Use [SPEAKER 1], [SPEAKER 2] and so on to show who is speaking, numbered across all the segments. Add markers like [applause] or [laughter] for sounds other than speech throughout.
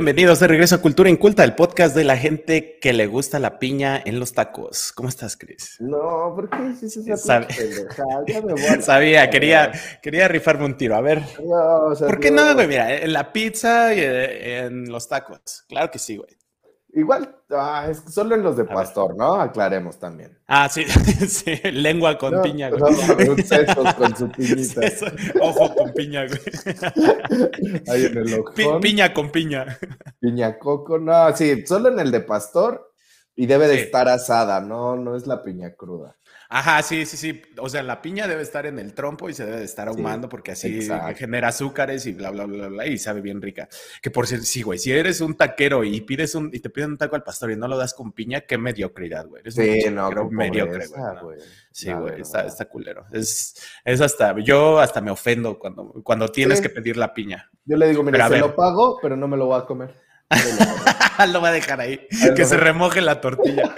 [SPEAKER 1] Bienvenidos de regreso a Cultura Inculta, el podcast de la gente que le gusta la piña en los tacos. ¿Cómo estás, Chris?
[SPEAKER 2] No, ¿por qué hiciste esa
[SPEAKER 1] Sabe-
[SPEAKER 2] pendejada? Ya me voy a- [laughs]
[SPEAKER 1] Sabía, quería, quería rifarme un tiro. A ver,
[SPEAKER 2] No, o sea,
[SPEAKER 1] ¿por qué no, güey? Mira, en la pizza y en los tacos. Claro que sí, güey.
[SPEAKER 2] Igual, ah, es solo en los de pastor, ¿no? Aclaremos también.
[SPEAKER 1] Ah, sí, [laughs] sí, lengua con
[SPEAKER 2] No,
[SPEAKER 1] piña,
[SPEAKER 2] no,
[SPEAKER 1] güey.
[SPEAKER 2] mames, sesos con su piñita.
[SPEAKER 1] Ojo con piña, güey. [laughs]
[SPEAKER 2] Ahí en el
[SPEAKER 1] Pi-
[SPEAKER 2] ojón.
[SPEAKER 1] piña con piña.
[SPEAKER 2] Piña coco, no, sí, solo en el de pastor y debe de
[SPEAKER 1] Sí.
[SPEAKER 2] estar asada, no, no es la piña cruda.
[SPEAKER 1] Ajá, sí, sí, sí. O sea, la piña debe estar en el trompo y se debe de estar ahumando porque así
[SPEAKER 2] exacto.
[SPEAKER 1] genera azúcares y bla, bla, bla, bla, y sabe bien rica. Que por cierto, sí, güey, si eres un taquero y pides un, y te piden un taco al pastor y no lo das con piña, qué mediocridad, güey. Eres
[SPEAKER 2] Sí, no,
[SPEAKER 1] mediocre, güey. ¿no? Sí, güey, está, está culero. Es, es hasta, yo hasta me ofendo cuando, cuando tienes
[SPEAKER 2] Sí.
[SPEAKER 1] que pedir la piña.
[SPEAKER 2] Yo le digo, mira, se lo pago, pero no me lo voy a comer. [laughs]
[SPEAKER 1] lo va a dejar ahí, que se remoje la tortilla.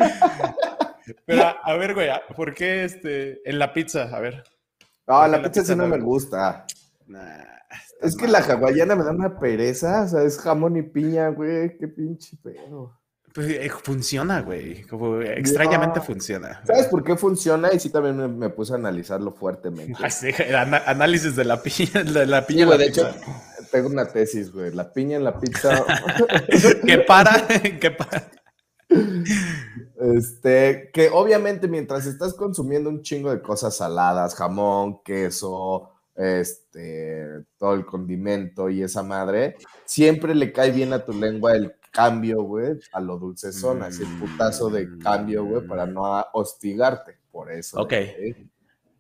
[SPEAKER 1] Pero, a ver, güey, ¿por qué este, en la pizza? A ver.
[SPEAKER 2] No,
[SPEAKER 1] ¿Por qué
[SPEAKER 2] la
[SPEAKER 1] la
[SPEAKER 2] pizza sí no me gusta.
[SPEAKER 1] Nah,
[SPEAKER 2] Es que la hawaiana me da una pereza, o sea, es jamón y piña, güey, qué pinche pedo.
[SPEAKER 1] Pues, eh, funciona, güey. Como extrañamente
[SPEAKER 2] No.
[SPEAKER 1] funciona.
[SPEAKER 2] ¿Sabes por qué funciona? Y sí también me, me puse a analizarlo [laughs] fuertemente.
[SPEAKER 1] Ana- análisis de la piña, de la piña.
[SPEAKER 2] Sí, güey, de hecho, tengo una tesis, güey. La piña en la pizza. [laughs]
[SPEAKER 1] que para, [laughs] que para.
[SPEAKER 2] Este, que obviamente mientras estás consumiendo un chingo de cosas saladas, jamón, queso, este, todo el condimento y esa madre, siempre le cae bien a tu lengua el cambio, güey, a lo dulcezón, así el putazo de cambio, güey, para no a- hostigarte. Por eso.
[SPEAKER 1] Ok.
[SPEAKER 2] güey.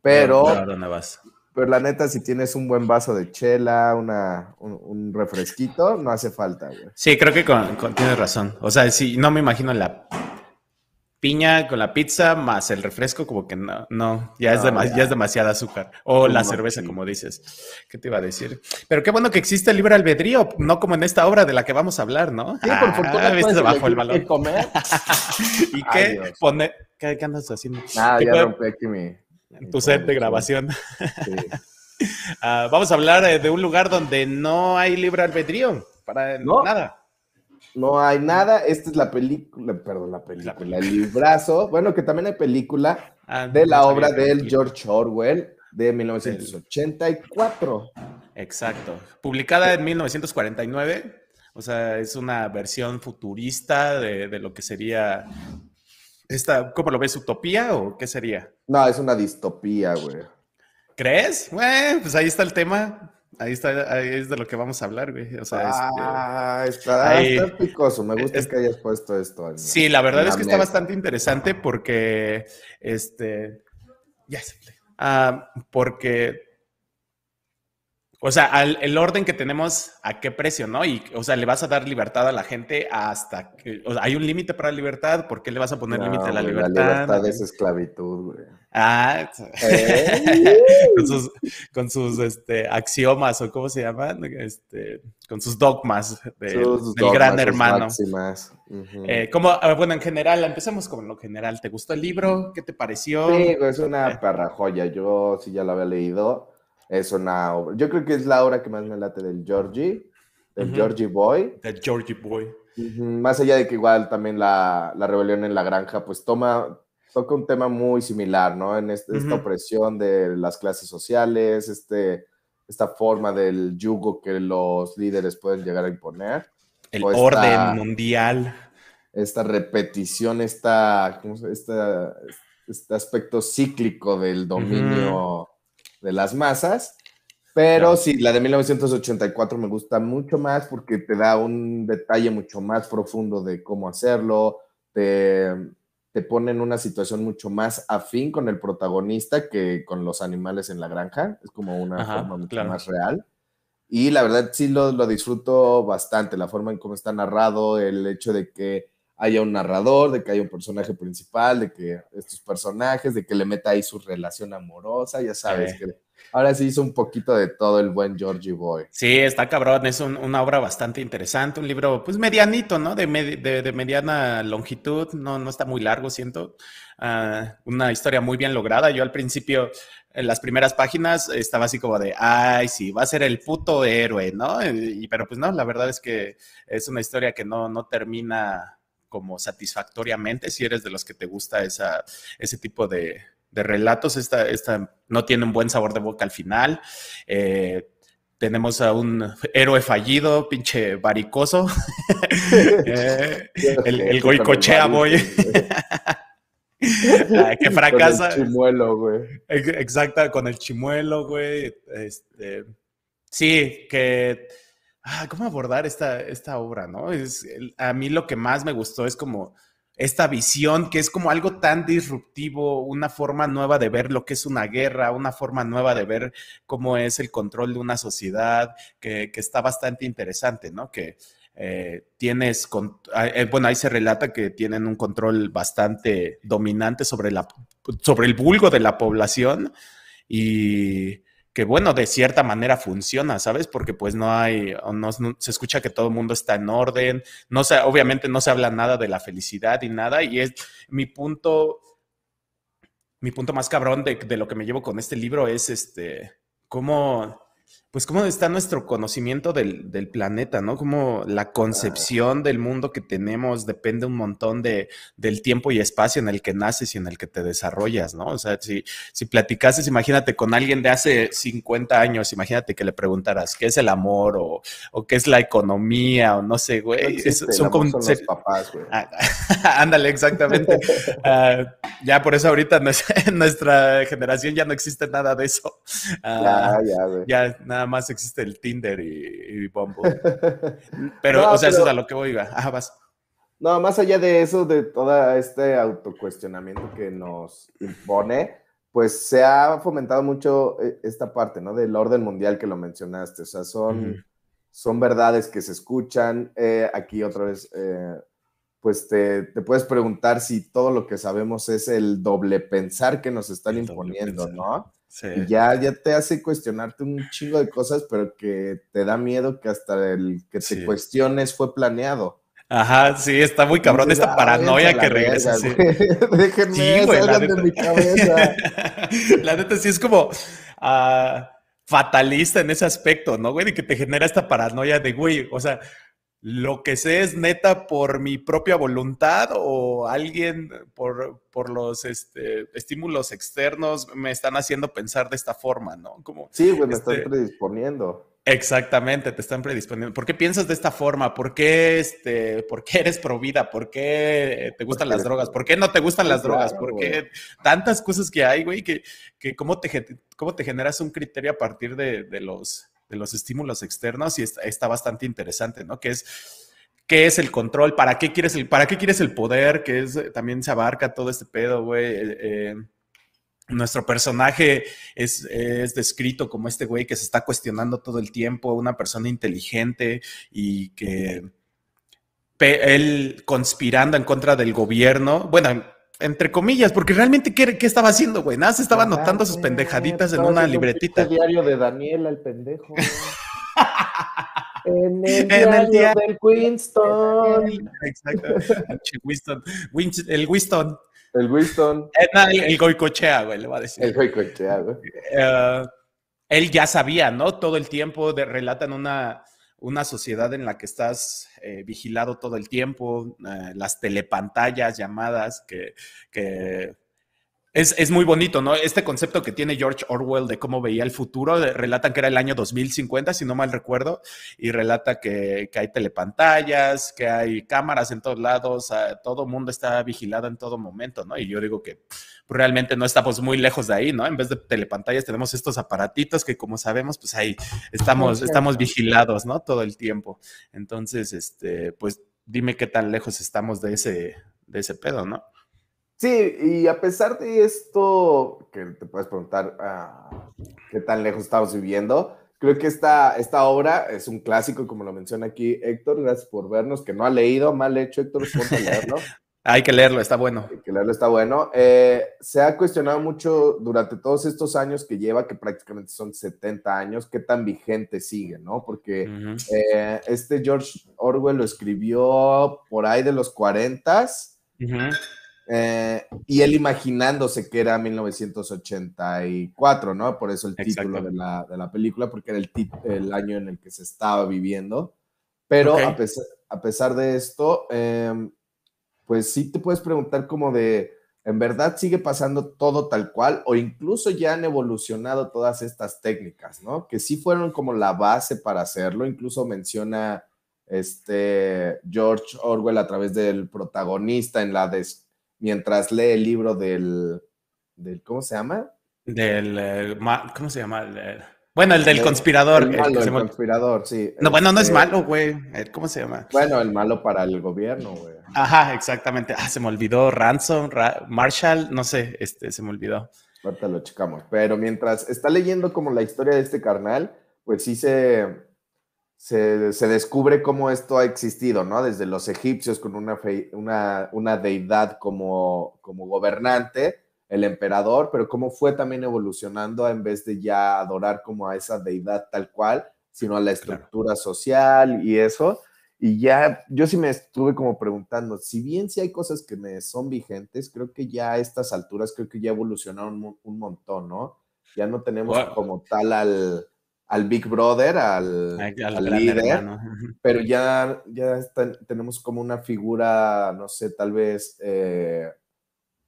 [SPEAKER 2] Pero,
[SPEAKER 1] ¿A dónde vas?
[SPEAKER 2] pero la neta, si tienes un buen vaso de chela, una, un, un refresquito, no hace falta, güey.
[SPEAKER 1] Sí, creo que con, con- tienes razón. O sea, sí, no me imagino la piña con la pizza más el refresco, como que no, no, ya, es,
[SPEAKER 2] No,
[SPEAKER 1] dema-
[SPEAKER 2] ya.
[SPEAKER 1] ya es demasiada azúcar. O la cerveza,
[SPEAKER 2] sí.
[SPEAKER 1] como dices. ¿Qué te iba a decir? Pero qué bueno que existe el libre albedrío, no como en esta obra de la que vamos a hablar, ¿no?
[SPEAKER 2] Sí, por fortuna
[SPEAKER 1] viste,
[SPEAKER 2] puedes
[SPEAKER 1] se bajó el balón.
[SPEAKER 2] comer. [laughs]
[SPEAKER 1] ¿Y
[SPEAKER 2] Ay,
[SPEAKER 1] qué pone? ¿Qué, qué andas haciendo?
[SPEAKER 2] Nada,
[SPEAKER 1] ¿Qué
[SPEAKER 2] ya
[SPEAKER 1] puede-
[SPEAKER 2] rompí aquí mi... mi
[SPEAKER 1] tu set de grabación.
[SPEAKER 2] Sí. [laughs]
[SPEAKER 1] Ah, vamos a hablar eh, de un lugar donde no hay libre albedrío para
[SPEAKER 2] No.
[SPEAKER 1] nada.
[SPEAKER 2] No hay nada. Esta es la película, perdón, la película, el librazo. Bueno, que también hay película
[SPEAKER 1] Ah,
[SPEAKER 2] de la
[SPEAKER 1] no
[SPEAKER 2] obra del George Orwell de 1984.
[SPEAKER 1] Exacto. Publicada en 1949. O sea, es una versión futurista de, de lo que sería esta, ¿cómo lo ves? ¿Utopía o qué sería?
[SPEAKER 2] No, es una distopía, güey.
[SPEAKER 1] ¿Crees? Bueno, pues ahí está el tema. Ahí está, ahí es de lo que vamos a hablar, güey. O sea, este,
[SPEAKER 2] Ah, está,
[SPEAKER 1] ahí-
[SPEAKER 2] está picoso. Me gusta
[SPEAKER 1] es-
[SPEAKER 2] que hayas puesto esto. en-
[SPEAKER 1] Sí, la verdad es que está bastante interesante porque, este, ya fue. Ah, porque, o sea, al- el orden que tenemos, ¿a qué precio, no? Y, o sea, le vas a dar libertad a la gente hasta que, o sea, hay un límite para la libertad, ¿por qué le vas a poner
[SPEAKER 2] No,
[SPEAKER 1] límite a la libertad?
[SPEAKER 2] La libertad es esclavitud, güey.
[SPEAKER 1] Ah,
[SPEAKER 2] ¿Eh?
[SPEAKER 1] con sus, con sus este, axiomas o cómo se llaman, este, con sus dogmas del,
[SPEAKER 2] Sus
[SPEAKER 1] del gran
[SPEAKER 2] sus
[SPEAKER 1] hermano. Eh, ¿cómo- ah, bueno, en general, empecemos con lo general. ¿Te gustó el libro? ¿Qué te pareció?
[SPEAKER 2] Sí, es
[SPEAKER 1] Eh.
[SPEAKER 2] una perra joya. Yo sí ya la había leído. Es una obra. Yo creo que es la obra que más me late del Georgie, del. Georgie Boy.
[SPEAKER 1] The Georgie Boy.
[SPEAKER 2] Más allá de que igual también la, la rebelión en la granja, pues toma, toca un tema muy similar, ¿no? En este- esta
[SPEAKER 1] Ujú.
[SPEAKER 2] opresión de las clases sociales, este, esta forma del yugo que los líderes pueden llegar a imponer.
[SPEAKER 1] El
[SPEAKER 2] esta-
[SPEAKER 1] orden mundial.
[SPEAKER 2] esta repetición, esta, ¿cómo se- esta- este aspecto cíclico del dominio de las masas. Pero
[SPEAKER 1] Claro.
[SPEAKER 2] sí, la de 1984 me gusta mucho más porque te da un detalle mucho más profundo de cómo hacerlo, te, te pone en una situación mucho más afín con el protagonista que con los animales en la granja. Es como una
[SPEAKER 1] Ajá,
[SPEAKER 2] forma mucho
[SPEAKER 1] claro.
[SPEAKER 2] más real. Y la verdad sí lo, lo disfruto bastante, la forma en cómo está narrado, el hecho de que haya un narrador, de que haya un personaje principal, de que estos personajes, de que le meta ahí su relación amorosa, ya sabes, que ahora sí hizo un poquito de todo el buen Georgie Boy.
[SPEAKER 1] Sí, está cabrón, es una obra bastante interesante, un libro pues medianito, ¿no? De, de, mediana longitud, no, no está muy largo, siento. Ah, una historia muy bien lograda. Yo al principio en las primeras páginas estaba así como de, ay, sí, va a ser el puto héroe, ¿no? Y, pero pues no, la verdad es que es una historia que no, no termina como satisfactoriamente, si eres de los que te gusta esa, ese tipo de, relatos, esta, esta no tiene un buen sabor de boca al final. Eh, tenemos a un héroe fallido, pinche varicoso, [laughs] eh, [laughs] el, el goicochea boy. [laughs] que fracasa.
[SPEAKER 2] Con el chimuelo, güey.
[SPEAKER 1] Exacto, con el chimuelo, güey. Este, sí, que ah, ¿cómo abordar esta, esta obra, no? Es, a mí lo que más me gustó es como esta visión que es como algo tan disruptivo, una forma nueva de ver lo que es una guerra, una forma nueva de ver cómo es el control de una sociedad, que, está bastante interesante, ¿no? Que eh, tienes, ah, eh, bueno, ahí se relata que tienen un control bastante dominante sobre, la, sobre el vulgo de la población y que bueno, de cierta manera funciona, ¿sabes? Porque pues no hay, no, se escucha que todo el mundo está en orden, no se, obviamente no se habla nada de la felicidad y nada, y es mi punto, mi punto más cabrón de, de lo que me llevo con este libro es este, cómo pues cómo está nuestro conocimiento del, planeta, ¿no? Como la concepción del mundo que tenemos depende un montón de, del tiempo y espacio en el que naces y en el que te desarrollas, ¿no? O sea, si, si platicases, imagínate con alguien de hace 50 años, imagínate que le preguntaras qué es el amor o, o qué es la economía o no sé, güey.
[SPEAKER 2] son como son los papás, güey.
[SPEAKER 1] Ah, [laughs] ándale, exactamente. [laughs] Ah, ya por eso ahorita en [laughs] nuestra generación ya no existe nada de eso.
[SPEAKER 2] Ah, ya, ya, güey.
[SPEAKER 1] Ya, nada más existe el Tinder y, y Bumble. [laughs] Pero, o sea, eso es a lo que voy, ah, vas.
[SPEAKER 2] No, más allá de eso, de todo este autocuestionamiento que nos impone, pues se ha fomentado mucho eh, esta parte, ¿no? Del orden mundial que lo mencionaste. O sea, son, son verdades que se escuchan. Eh, aquí otra vez, eh, pues te, te, puedes preguntar si todo lo que sabemos es el doble pensar que nos están imponiendo, ¿no? Y ya, ya te hace cuestionarte un chingo de cosas, pero que te da miedo que hasta el que te cuestiones fue planeado.
[SPEAKER 1] Ajá, sí, está muy cabrón esta paranoia que regresa. Sí. [laughs]
[SPEAKER 2] Déjenme, güey, la neta, de mi cabeza. [laughs]
[SPEAKER 1] la neta sí es como uh, fatalista en ese aspecto, ¿no, güey? De que te genera esta paranoia de, güey, o sea, lo que sé es neta por mi propia voluntad o alguien por, por los este, estímulos externos me están haciendo pensar de esta forma, ¿no? Como,
[SPEAKER 2] sí, güey, me están este predisponiendo.
[SPEAKER 1] Exactamente, te están predisponiendo. ¿Por qué piensas de esta forma? ¿Por qué, este, ¿por qué eres provida? ¿Por qué te gustan las drogas? ¿Por qué no te gustan las drogas? ¿Por qué tantas cosas que hay, güey? Que, que cómo, te, cómo te generas un criterio a partir de, de los de los estímulos externos y está, bastante interesante, ¿no? Que es, ¿qué es el control? ¿Para qué quieres el, para qué quieres el poder? Que es, también se abarca todo este pedo, güey. Eh, eh, nuestro personaje es, descrito como este güey que se está cuestionando todo el tiempo, una persona inteligente y que él conspirando en contra del gobierno, bueno, entre comillas, porque realmente, ¿qué, qué estaba haciendo, güey? Nada, se estaba anotando sus pendejaditas en una libretita.
[SPEAKER 2] El diario de Daniela, [laughs] el pendejo. en el diario del Winston. [laughs]
[SPEAKER 1] Exacto. Winston. el Winston.
[SPEAKER 2] El Winston.
[SPEAKER 1] Eh, el, el, Goicochea, güey, le va a decir.
[SPEAKER 2] El Goicochea, güey.
[SPEAKER 1] Eh, él ya sabía, ¿no? Todo el tiempo de, relatan una una sociedad en la que estás eh, vigilado todo el tiempo, eh, las telepantallas, llamadas, que, que es, muy bonito, ¿no? Este concepto que tiene George Orwell de cómo veía el futuro, relatan que era el año 2050, si no mal recuerdo, y relata que, hay telepantallas, que hay cámaras en todos lados, todo el mundo está vigilado en todo momento, ¿no? Y yo digo que realmente no estamos muy lejos de ahí, ¿no? En vez de telepantallas tenemos estos aparatitos que como sabemos, pues ahí estamos, estamos vigilados, ¿no? Todo el tiempo. Entonces, este, pues dime qué tan lejos estamos de ese, de ese pedo, ¿no?
[SPEAKER 2] Sí, y a pesar de esto, que te puedes preguntar ah, qué tan lejos estamos viviendo, creo que esta, esta obra es un clásico, como lo menciona aquí Héctor. Gracias por vernos, que no ha leído, mal hecho, Héctor, ponte a leerlo. [laughs]
[SPEAKER 1] Hay que leerlo, está bueno.
[SPEAKER 2] Hay que leerlo, está bueno. Eh, se ha cuestionado mucho durante todos estos años que lleva, que prácticamente son 70 años, qué tan vigente sigue, ¿no? Porque eh, este George Orwell lo escribió por ahí de los 40 eh, y él imaginándose que era 1984, ¿no? Por eso el título de la, de la, película, porque era el, el, año en el que se estaba viviendo. Pero a, pesar, a, pesar, de esto, eh, pues sí te puedes preguntar como de, ¿en verdad sigue pasando todo tal cual? O incluso ya han evolucionado todas estas técnicas, ¿no? Que sí fueron como la base para hacerlo. Incluso menciona este George Orwell a través del protagonista en la de, mientras lee el libro del, del ¿cómo se llama?
[SPEAKER 1] Del, ¿cómo se llama? Bueno, el del conspirador.
[SPEAKER 2] El, malo, el, conspirador, sí.
[SPEAKER 1] No, bueno, no es este malo, güey. ¿Cómo se llama?
[SPEAKER 2] Bueno, el malo para el gobierno, güey.
[SPEAKER 1] Ajá, exactamente. Ah, se me olvidó. Ransom, Marshall, no sé, este, se me olvidó.
[SPEAKER 2] Ahorita lo checamos. Pero mientras está leyendo como la historia de este carnal, pues sí se, se, se descubre cómo esto ha existido, ¿no? Desde los egipcios con una, una, una deidad como, como gobernante el emperador, pero cómo fue también evolucionando en vez de ya adorar como a esa deidad tal cual, sino a la estructura social y eso. Y ya, yo sí me estuve como preguntando, si bien sí hay cosas que me son vigentes, creo que ya a estas alturas, creo que ya evolucionaron un, montón, ¿no? Ya no tenemos como tal al, al Big Brother, al, líder, pero ya, ya tenemos como una figura, no sé, tal vez eh,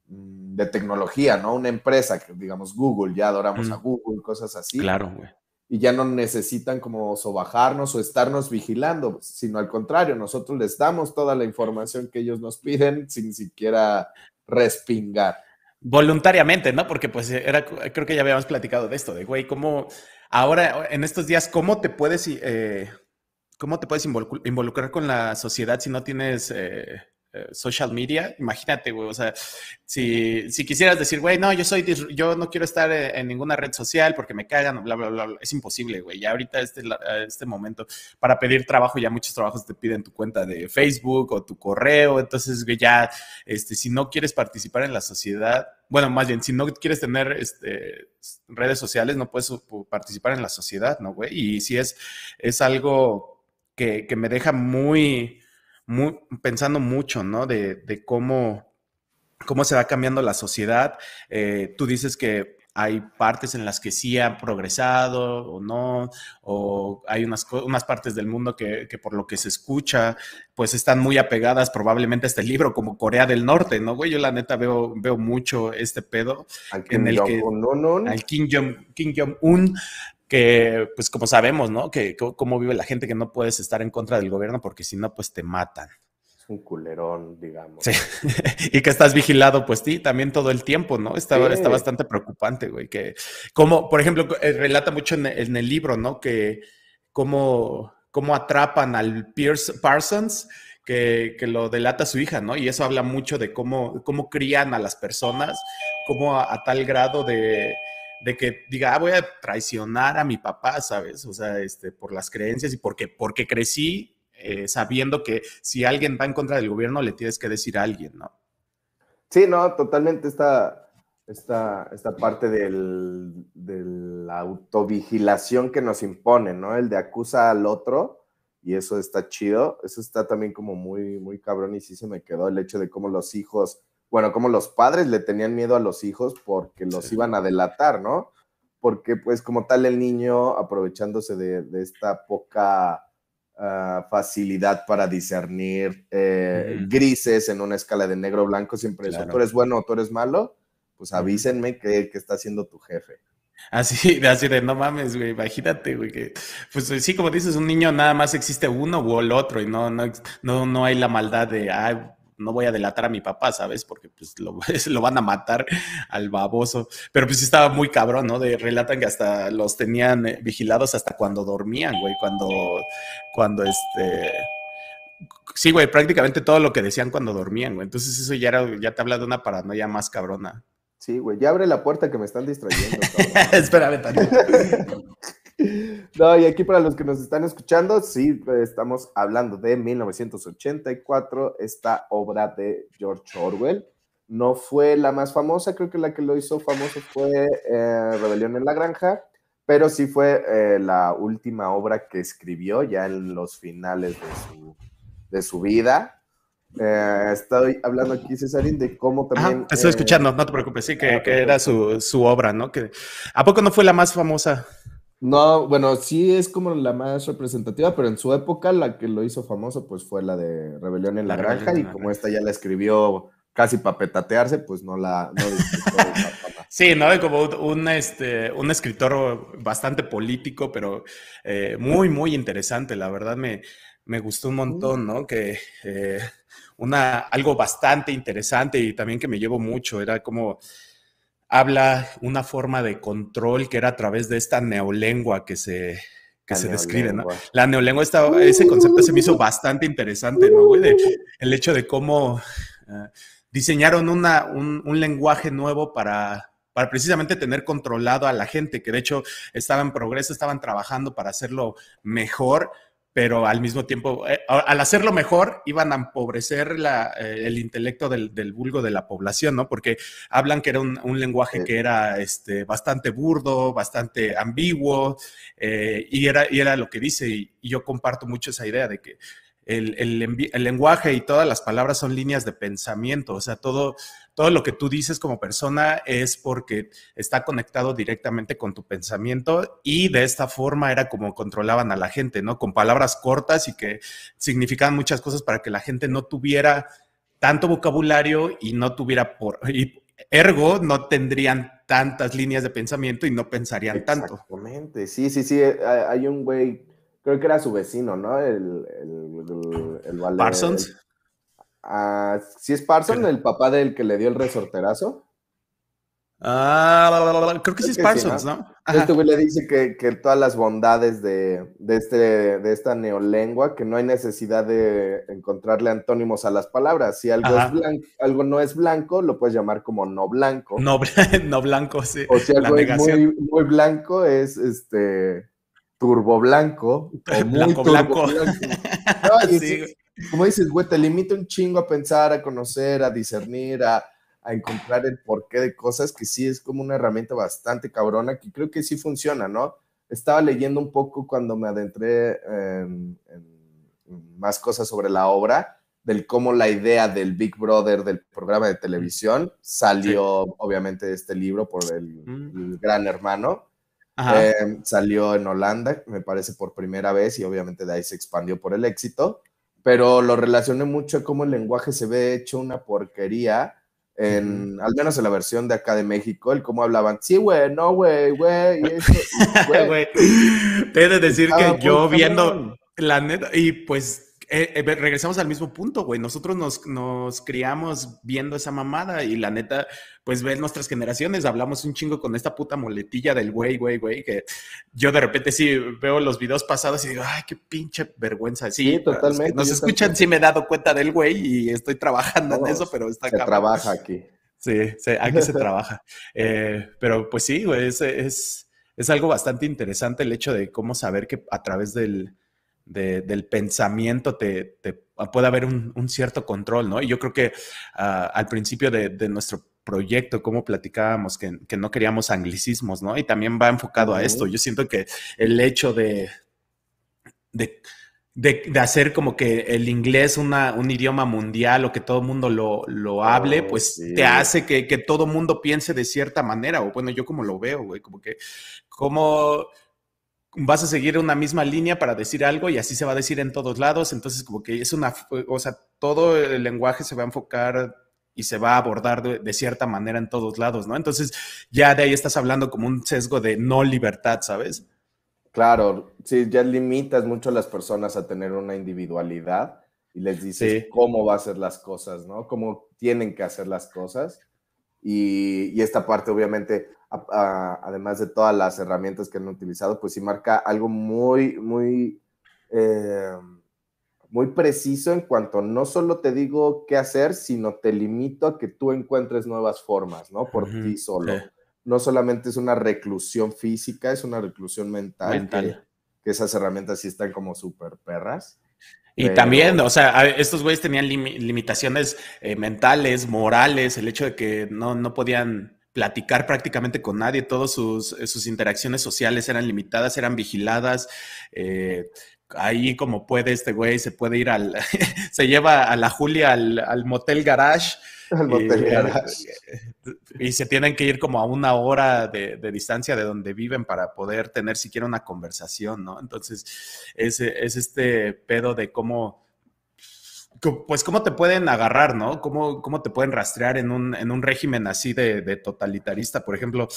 [SPEAKER 2] Mm, de tecnología, ¿no? Una empresa, que digamos Google, ya adoramos a Google, cosas así.
[SPEAKER 1] Claro, güey.
[SPEAKER 2] Y ya no necesitan como sobajarnos o estarnos vigilando, sino al contrario, nosotros les damos toda la información que ellos nos piden sin siquiera respingar.
[SPEAKER 1] Voluntariamente, ¿no? Porque pues era, creo que ya habíamos platicado de esto, de güey, cómo ahora en estos días, ¿cómo te puedes, eh, cómo te puedes involucrar con la sociedad si no tienes... Eh, eh, social media, imagínate, güey, o sea, si, si quisieras decir, güey, no, yo soy, yo no quiero estar en ninguna red social porque me cagan, bla, bla, bla, bla. es imposible, güey, ya ahorita este, este momento, para pedir trabajo, ya muchos trabajos te piden tu cuenta de Facebook o tu correo, entonces, güey, ya, este, si no quieres participar en la sociedad, bueno, más bien, si no quieres tener este, redes sociales, no puedes participar en la sociedad, ¿no, güey? Y si es, es algo que me deja muy pensando mucho, ¿no? De, cómo, cómo se va cambiando la sociedad. Eh, tú dices que hay partes en las que sí han progresado o no, o hay unas, unas partes del mundo que, por lo que se escucha, pues están muy apegadas probablemente a este libro, como Corea del Norte, ¿no, güey? Yo la neta veo, veo mucho este pedo en el que al Kim Jong-un que pues como sabemos, ¿no? Que cómo vive la gente que no puedes estar en contra del gobierno porque si no, pues te matan.
[SPEAKER 2] Es un culerón, digamos.
[SPEAKER 1] Sí. [laughs] y que estás vigilado, pues sí, también todo el tiempo, ¿no? Está, está bastante preocupante, güey. Que como, por ejemplo, eh, relata mucho en, el libro, ¿no? Que cómo, cómo atrapan al Pierce Parsons. Que, que, lo delata su hija, ¿no? Y eso habla mucho de cómo, cómo crían a las personas, cómo a tal grado de, de que diga, ah, voy a traicionar a mi papá, ¿sabes? O sea, este, por las creencias y porque, porque crecí eh, sabiendo que si alguien va en contra del gobierno, le tienes que decir a alguien, ¿no?
[SPEAKER 2] Sí, no, totalmente esta, esta, esta parte del, de la autovigilación que nos impone, ¿no? El de acusa al otro y eso está chido, eso está también como muy, muy cabrón y sí se me quedó el hecho de cómo los hijos bueno, como los padres le tenían miedo a los hijos porque los iban a delatar, ¿no? Porque pues como tal el niño, aprovechándose de, esta poca ah, facilidad para discernir eh, grises en una escala de negro-blanco, siempre es, tú eres bueno o tú eres malo, pues avísenme que, está haciendo tu jefe.
[SPEAKER 1] Así, [laughs] así de no mames, güey, imagínate, güey, que pues sí, como dices, un niño nada más existe uno o el otro y no, no, no, no hay la maldad de, ay, no voy a delatar a mi papá, ¿sabes? Porque pues lo, [laughs] lo, van a matar al baboso. Pero pues estaba muy cabrón, ¿no? De relatan que hasta los tenían eh, vigilados hasta cuando dormían, güey, cuando, cuando este... Sí, güey, prácticamente todo lo que decían cuando dormían, güey. Entonces eso ya, era, ya te habla de una paranoia más cabrona.
[SPEAKER 2] Sí, güey, ya abre la puerta que me están distrayendo. [laughs]
[SPEAKER 1] Espérame también. [laughs]
[SPEAKER 2] No, y aquí para los que nos están escuchando, sí, estamos hablando de 1984, esta obra de George Orwell. No fue la más famosa, creo que la que lo hizo famoso fue eh, Rebelión en la Granja, pero sí fue eh, la última obra que escribió ya en los finales de su, vida. Eh, estoy hablando aquí, Cesarín, de cómo también...
[SPEAKER 1] te estoy escuchando, no te preocupes, sí, que, ah, era su, su, obra, ¿no? Que, ¿A poco no fue la más famosa?
[SPEAKER 2] No, bueno, sí es como la más representativa, pero en su época la que lo hizo famoso pues fue la de Rebelión en la, Granja y como esta ya la escribió casi para petatearse, pues no la... No [laughs]
[SPEAKER 1] sí, ¿no? Como un, este, un escritor bastante político, pero eh, muy, muy interesante. La verdad me, me gustó un montón, ¿no? Que eh, una, algo bastante interesante y también que me llevo mucho, era como habla una forma de control que era a través de esta neolengua que se, que se describe, ¿no? La neolengua, ese concepto se me hizo bastante interesante, ¿no? el hecho de cómo eh, diseñaron una, un, un, lenguaje nuevo para, para precisamente tener controlado a la gente, que de hecho estaban en progreso, estaban trabajando para hacerlo mejor, pero al mismo tiempo, eh, al hacerlo mejor, iban a empobrecer eh, el intelecto del, vulgo de la población, ¿no? Porque hablan que era un, lenguaje que era este, bastante burdo, bastante ambiguo, eh, y, era, y era lo que dice, y, yo comparto mucho esa idea de que el, el, lenguaje y todas las palabras son líneas de pensamiento, o sea, todo, todo lo que tú dices como persona es porque está conectado directamente con tu pensamiento y de esta forma era como controlaban a la gente, ¿no? Con palabras cortas y que significaban muchas cosas para que la gente no tuviera tanto vocabulario y no tuviera por... Y ergo, no tendrían tantas líneas de pensamiento y no pensarían tanto.
[SPEAKER 2] Exactamente, sí, sí, sí, hay un güey creo que era su vecino, ¿no? El, el, el,
[SPEAKER 1] Parsons.
[SPEAKER 2] Ah, ¿Sí es Parsons, el papá del que le dio el resorterazo?
[SPEAKER 1] Ah, creo que sí es Parsons, ¿no?
[SPEAKER 2] Este güey le dice que, que todas las bondades de, de, este, de esta neolengua, que no hay necesidad de encontrarle antónimos a las palabras. Si algo, es blanco, algo no es blanco, lo puedes llamar como no blanco.
[SPEAKER 1] No, [laughs] no blanco, sí.
[SPEAKER 2] O si algo es muy, muy blanco, es este turbo blanco [laughs] o muy turbo blanco. [laughs] como dices, güey, te limita un chingo a pensar, a conocer, a discernir, a, encontrar el porqué de cosas, que sí es como una herramienta bastante cabrona, que creo que sí funciona, ¿no? Estaba leyendo un poco cuando me adentré en, más cosas sobre la obra, del cómo la idea del Big Brother, del programa de televisión, salió obviamente de este libro por el, mm. el gran hermano Em, salió en Holanda, me parece por primera vez, y obviamente de ahí se expandió por el éxito, pero lo relacioné mucho a cómo el lenguaje se ve hecho una porquería, en, al menos en la versión de acá de México, el cómo hablaban, sí, güey, no, güey, güey, y eso, [laughs]
[SPEAKER 1] güey. Te de decir que yo viendo la neta, y pues eh, eh, regresamos al mismo punto, güey. Nosotros nos, nos, criamos viendo esa mamada y la neta, pues ves nuestras generaciones, hablamos un chingo con esta puta moletilla del güey, güey, güey, que yo de repente sí veo los videos pasados y digo, ay, qué pinche vergüenza. Sí, totalmente. Nos escuchan, sí me he dado cuenta del güey y estoy trabajando en eso, pero está
[SPEAKER 2] Se trabaja aquí.
[SPEAKER 1] Sí, aquí se trabaja. [laughs] Eh, pero pues sí, güey, es, es, es algo bastante interesante el hecho de cómo saber que a través del del pensamiento te, puede haber un, cierto control, ¿no? Y yo creo que ah, al principio de, nuestro proyecto, como platicábamos, que, no queríamos anglicismos, ¿no? Y también va enfocado a esto. Yo siento que el hecho de, de, hacer como que el inglés una, un idioma mundial o que todo el mundo lo, hable, oh, pues te hace que, que todo mundo piense de cierta manera, o bueno, yo como lo veo, güey, como que, como vas a seguir una misma línea para decir algo y así se va a decir en todos lados. Entonces, como que es una, o sea, todo el lenguaje se va a enfocar y se va a abordar de, cierta manera en todos lados, ¿no? Entonces, ya de ahí estás hablando como un sesgo de no libertad, ¿sabes?
[SPEAKER 2] Claro, sí, ya limitas mucho a las personas a tener una individualidad y les dices cómo va a hacer las cosas, ¿no? Cómo tienen que hacer las cosas. Y, y esta parte, obviamente, además de todas las herramientas que han utilizado, pues sí marca algo muy, muy, eh, muy preciso en cuanto no solo te digo qué hacer, sino te limito a que tú encuentres nuevas formas, ¿no? Por ti solo. No solamente es una reclusión física, es una reclusión mental. que esas herramientas sí están como súper perras.
[SPEAKER 1] Y también, o sea, estos güeyes tenían limitaciones eh, mentales, morales, el hecho de que no, no podían platicar prácticamente con nadie, todas sus, sus, interacciones sociales eran limitadas, eran vigiladas. Eh, ahí como puede este güey, se puede ir al, [laughs] se lleva a la Julia al, motel garage.
[SPEAKER 2] Al motel garage. [laughs]
[SPEAKER 1] Y se tienen que ir como a una hora de, distancia de donde viven para poder tener siquiera una conversación, ¿no? Entonces, es, es este pedo de cómo pues cómo te pueden agarrar, ¿no? ¿Cómo, cómo te pueden rastrear en un, en un régimen así de, de, totalitarista? Por ejemplo,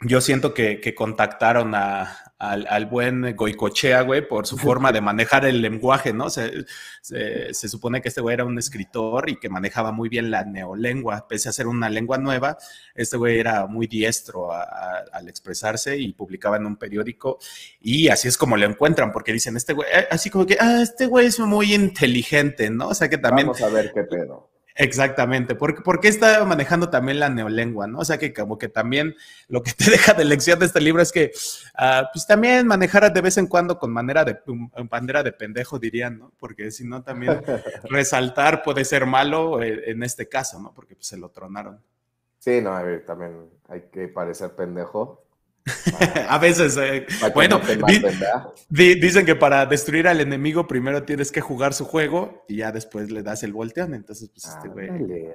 [SPEAKER 1] yo siento que, contactaron al, buen Goicochea, güey, por su [laughs] forma de manejar el lenguaje, ¿no? Se, se, supone que este güey era un escritor y que manejaba muy bien la neolengua, pese a ser una lengua nueva, este güey era muy diestro al expresarse y publicaba en un periódico y así es como lo encuentran, porque dicen, este güey, así como que, ah, este güey es muy inteligente, ¿no? O sea que también...
[SPEAKER 2] Vamos a ver qué pedo.
[SPEAKER 1] Exactamente, porque, porque está manejando también la neolengua, ¿no? O sea que como que también lo que [laughs] te deja de lección de este libro es que, uh, pues también manejar de vez en cuando con manera de, bandera de pendejo, dirían, ¿no? Porque si no, también [laughs] resaltar puede ser malo eh, en este caso, ¿no? Porque pues, se lo tronaron.
[SPEAKER 2] Sí, no, a ver, también hay que parecer pendejo [laughs]
[SPEAKER 1] a veces, eh, bueno, dicen que para destruir al enemigo primero tienes que jugar su juego y ya después le das el volteón. Entonces, pues este güey.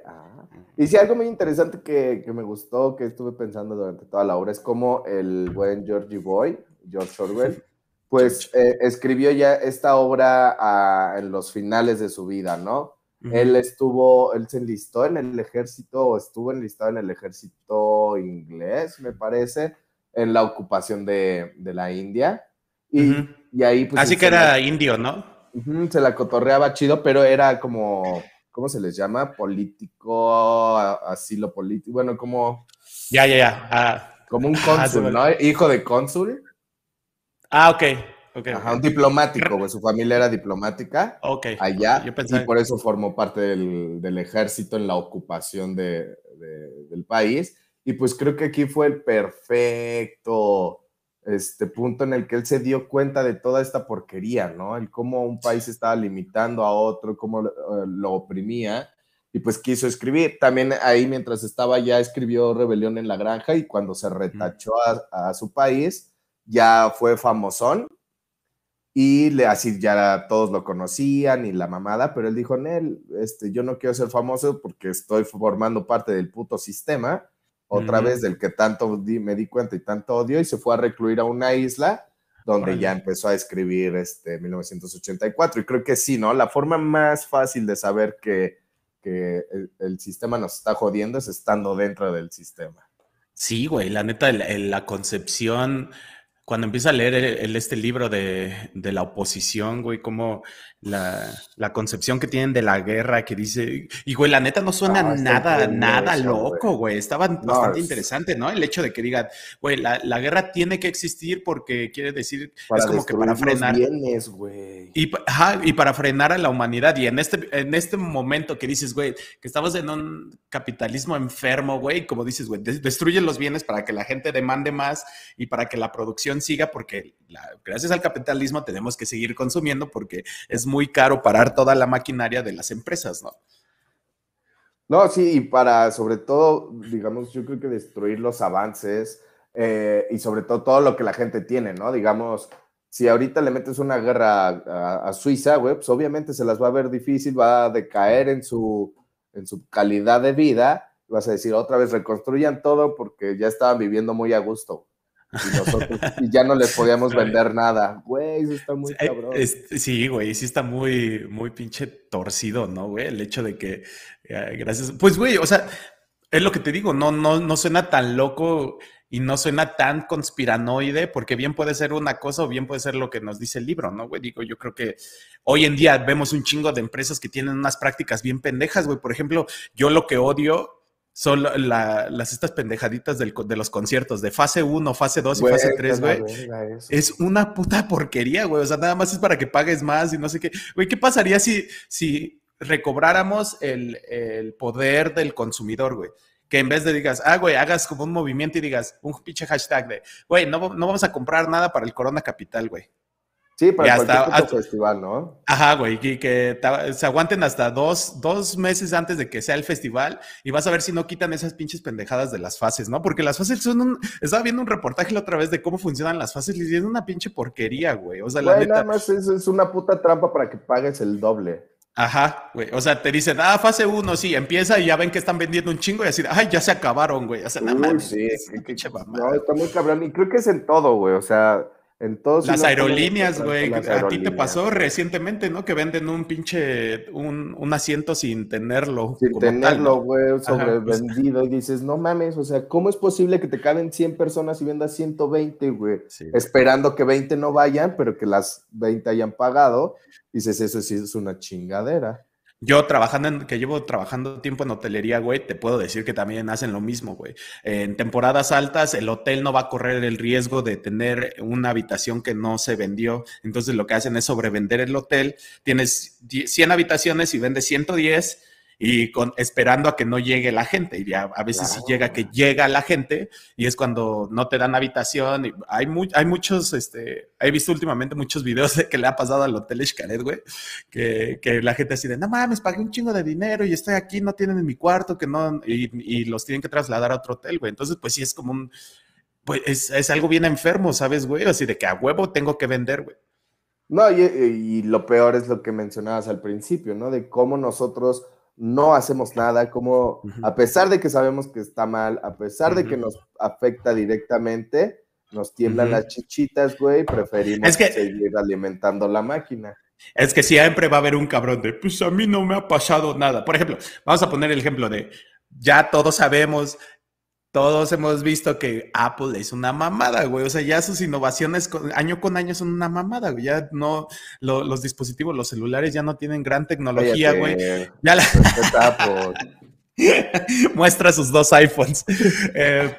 [SPEAKER 2] Ah. Y sí, algo muy interesante que, me gustó, que estuve pensando durante toda la obra, es como el buen Georgie Boy, George Orwell, [laughs] pues eh, escribió ya esta obra ah, en los finales de su vida, ¿no? Él estuvo, él se enlistó en el ejército, o estuvo enlistado en el ejército inglés, me parece en la ocupación de, la India. Y, ahí pues...
[SPEAKER 1] Así que era indio, ¿no?
[SPEAKER 2] se la cotorreaba chido, pero era como, ¿cómo se les llama? Político, asilo político, bueno, como...
[SPEAKER 1] Ya, ya, ya. Ah.
[SPEAKER 2] como un ah, cónsul, ¿no? Hijo de cónsul.
[SPEAKER 1] Ah, ok. Okay,
[SPEAKER 2] Ajá, un diplomático, pues su familia era diplomática
[SPEAKER 1] Ok.
[SPEAKER 2] allá y por eso formó parte del, ejército en la ocupación de, del país. Y pues creo que aquí fue el perfecto este punto en el que él se dio cuenta de toda esta porquería, ¿no? El cómo un país estaba limitando a otro, cómo lo eh, oprimía, y pues quiso escribir. También ahí mientras estaba ya escribió Rebelión en la Granja y cuando se retachó a, su país, ya fue famosón y le, así ya todos lo conocían y la mamada, pero él dijo, Nel, este, yo no quiero ser famoso porque estoy formando parte del puto sistema otra vez del que tanto me di cuenta y tanto odio, y se fue a recluir a una isla donde ya empezó a escribir este 1984. Y creo que sí, ¿no? La forma más fácil de saber que, el, sistema nos está jodiendo es estando dentro del sistema.
[SPEAKER 1] Sí, güey, la neta, la concepción cuando empieza a leer el, este libro de, de, la oposición, güey, como la, la, concepción que tienen de la guerra, que dice, y güey, la neta no suena nada, nada loco, güey, estaba bastante interesante, ¿no? El hecho de que digan, güey, la, la, guerra tiene que existir porque quiere decir, es como que para frenar.
[SPEAKER 2] Bienes, güey.
[SPEAKER 1] Y, y para frenar a la humanidad, y en este, en este momento que dices, güey, que estamos en un capitalismo enfermo, güey, como dices, güey, destruyen los bienes para que la gente demande más y para que la producción siga porque gracias al capitalismo tenemos que seguir consumiendo porque es muy caro parar toda la maquinaria de las empresas, ¿no?
[SPEAKER 2] No, sí, y para sobre todo, digamos, yo creo que destruir los avances eh, y sobre todo todo lo que la gente tiene, ¿no? Digamos, si ahorita le metes una guerra a, Suiza, güey, pues obviamente se las va a ver difícil, va a decaer en su, en su calidad de vida. Vas a decir, otra vez reconstruyan todo porque ya estaban viviendo muy a gusto y nosotros y ya no les podíamos [laughs] vender nada. Güey, eso está muy cabrón.
[SPEAKER 1] sí, güey, sí está muy, muy pinche torcido, ¿no, güey? El hecho de que, eh, gracias, pues, güey, o sea, es lo que te digo, no, no, no suena tan loco y no suena tan conspiranoide, porque bien puede ser una cosa o bien puede ser lo que nos dice el libro, ¿no, güey? Digo, yo creo que hoy en día vemos un chingo de empresas que tienen unas prácticas bien pendejas, güey. Por ejemplo, yo lo que odio son las estas pendejaditas de los conciertos de fase 1, fase 2 y fase 3, güey. Es una puta porquería, güey. O sea, nada más es para que pagues más y no sé qué. Güey, ¿qué pasaría si, si recobráramos el, poder del consumidor, güey? que en vez de digas, ah, güey, hagas como un movimiento y digas un pinche hashtag de, güey, no, no vamos a comprar nada para el Corona Capital, güey.
[SPEAKER 2] Sí, para cualquier festival, ¿no?
[SPEAKER 1] Ajá, güey, y que se aguanten hasta dos, dos, meses antes de que sea el festival y vas a ver si no quitan esas pinches pendejadas de las fases, ¿no? Porque las fases son un... Estaba viendo un reportaje la otra vez de cómo funcionan las fases y es una pinche porquería, güey. O sea, la
[SPEAKER 2] neta... nada más es, es una puta trampa para que pagues el doble.
[SPEAKER 1] Ajá, güey. O sea, te dicen, ah, fase 1, sí, empieza y ya ven que están vendiendo un chingo y así, ay, ya se acabaron, güey. O sea, nada más.
[SPEAKER 2] Sí, no, está muy cabrón. Y creo que es en todo, güey. O sea, en todos
[SPEAKER 1] las aerolíneas, güey. A ti te pasó recientemente, ¿no? Que venden un pinche, un, un asiento sin tenerlo.
[SPEAKER 2] Sin tenerlo, güey, pues sobrevendido. y dices, no mames, o sea, ¿cómo es posible que te caben 100 personas y vendas 120, güey? Esperando que 20 no vayan, pero que las 20 hayan pagado. Dices, eso sí es una chingadera.
[SPEAKER 1] Yo trabajando en, que llevo trabajando tiempo en hotelería, güey, te puedo decir que también hacen lo mismo, güey. En temporadas altas, el hotel no va a correr el riesgo de tener una habitación que no se vendió. Entonces lo que hacen es sobrevender el hotel. Tienes 100 habitaciones y vendes 110 y con, esperando a que no llegue la gente. Y ya, a veces sí llega que llega la gente y es cuando no te dan habitación. Y hay, hay muchos, este, he visto últimamente muchos videos de que le ha pasado al Hotel Xcaret, güey, que, que, la gente así de, no mames, pagué un chingo de dinero y estoy aquí, no tienen en mi cuarto, que no, y, los tienen que trasladar a otro hotel, güey. Entonces, pues sí es como un, pues es, es algo bien enfermo, ¿sabes, güey? Así de que a huevo tengo que vender, güey.
[SPEAKER 2] No, y, y, lo peor es lo que mencionabas al principio, ¿no? De cómo nosotros no hacemos nada, como a pesar de que sabemos que está mal, a pesar de que nos afecta directamente, nos tiemblan las chichitas, güey, preferimos seguir alimentando la máquina.
[SPEAKER 1] Es que siempre va a haber un cabrón de, pues a mí no me ha pasado nada. Por ejemplo, vamos a poner el ejemplo de, ya todos sabemos todos hemos visto que Apple es una mamada, güey. O sea, ya sus innovaciones año con año son una mamada, güey. Ya no, los dispositivos, los celulares ya no tienen gran tecnología, güey. Ya la... [laughs] Muestra sus dos iPhones. [laughs] Eh,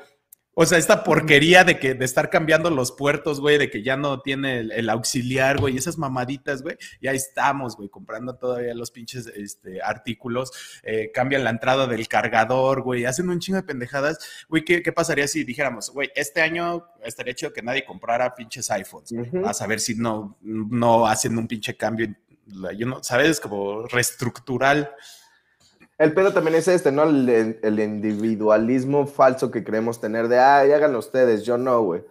[SPEAKER 1] o sea, esta porquería de que de estar cambiando los puertos, güey, de que ya no tiene el, auxiliar, güey, esas mamaditas, güey, ya estamos, güey, comprando todavía los pinches este, artículos, eh, cambian la entrada del cargador, güey, hacen un chingo de pendejadas, güey, ¿qué, pasaría si dijéramos, güey, este año estaría chido que nadie comprara pinches iPhones, a saber si no, no hacen un pinche cambio, yo no, ¿sabes? Como reestructural
[SPEAKER 2] el pedo también es este, ¿no? El, individualismo falso que creemos tener de, ay, háganlo ustedes, yo no, güey.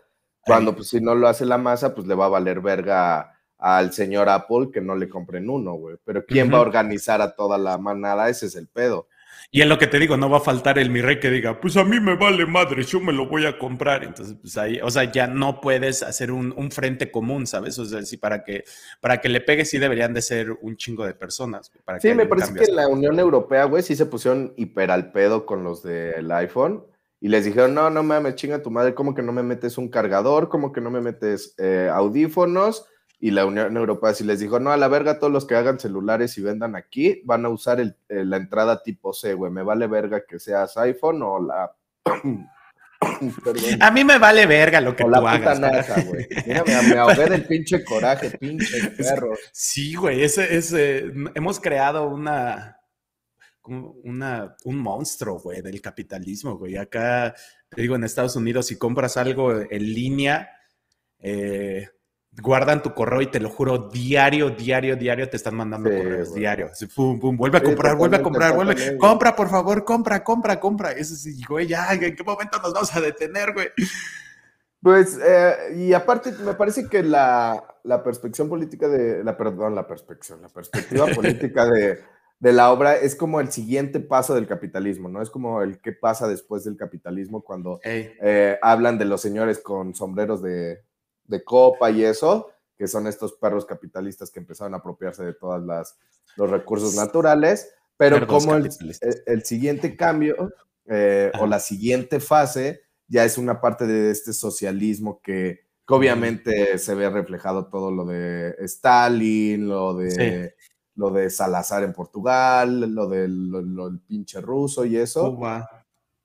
[SPEAKER 2] Cuando, pues, si no lo hace la masa, pues le va a valer verga al señor Apple que no le compren uno, güey. Pero ¿quién va a organizar a toda la manada? Ese es el pedo.
[SPEAKER 1] Y en lo que te digo, no va a faltar el mi rey que diga, pues a mí me vale madre, yo me lo voy a comprar. Entonces, pues ahí, o sea, ya no puedes hacer un, frente común, ¿sabes? O sea, sí, para que, para que le pegue, sí deberían de ser un chingo de personas. Para
[SPEAKER 2] sí, me parece que en la Unión Europea, güey, sí se pusieron hiper al pedo con los del iPhone. Y les dijeron, no, no mames, chinga tu madre, ¿cómo que no me metes un cargador? ¿Cómo que no me metes eh, audífonos? Y la Unión Europea sí les dijo, no, a la verga, todos los que hagan celulares y vendan aquí van a usar el, la entrada tipo C, güey, me vale verga que seas iPhone o la... [coughs]
[SPEAKER 1] A mí me vale verga lo que o tú la hagas.
[SPEAKER 2] güey. Mira, me, ahogué del pinche coraje, pinche [laughs] perro.
[SPEAKER 1] Sí, güey, ese, ese, hemos creado una, una, un monstruo, güey, del capitalismo, güey. Acá, te digo, en Estados Unidos, si compras algo en línea, eh, guardan tu correo y te lo juro, diario, diario, diario te están mandando correos, diario. vuelve a comprar, vuelve a comprar, vuelve. Compra, por favor, compra, compra, compra. Eso sí, güey, ya, ¿en qué momento nos vamos a detener, güey?
[SPEAKER 2] Pues, eh, y aparte, me parece que la, la perspectiva política de, la, perdón, la perspectiva, la perspectiva [laughs] política de, de la obra es como el siguiente paso del capitalismo, ¿no? Es como el que pasa después del capitalismo cuando eh, hablan de los señores con sombreros de, de copa y eso, que son estos perros capitalistas que empezaron a apropiarse de todos los recursos naturales, pero como el, siguiente cambio eh, o la siguiente fase ya es una parte de este socialismo que, obviamente se ve reflejado todo lo de Stalin, lo de... Lo de Salazar en Portugal, lo del pinche ruso y eso.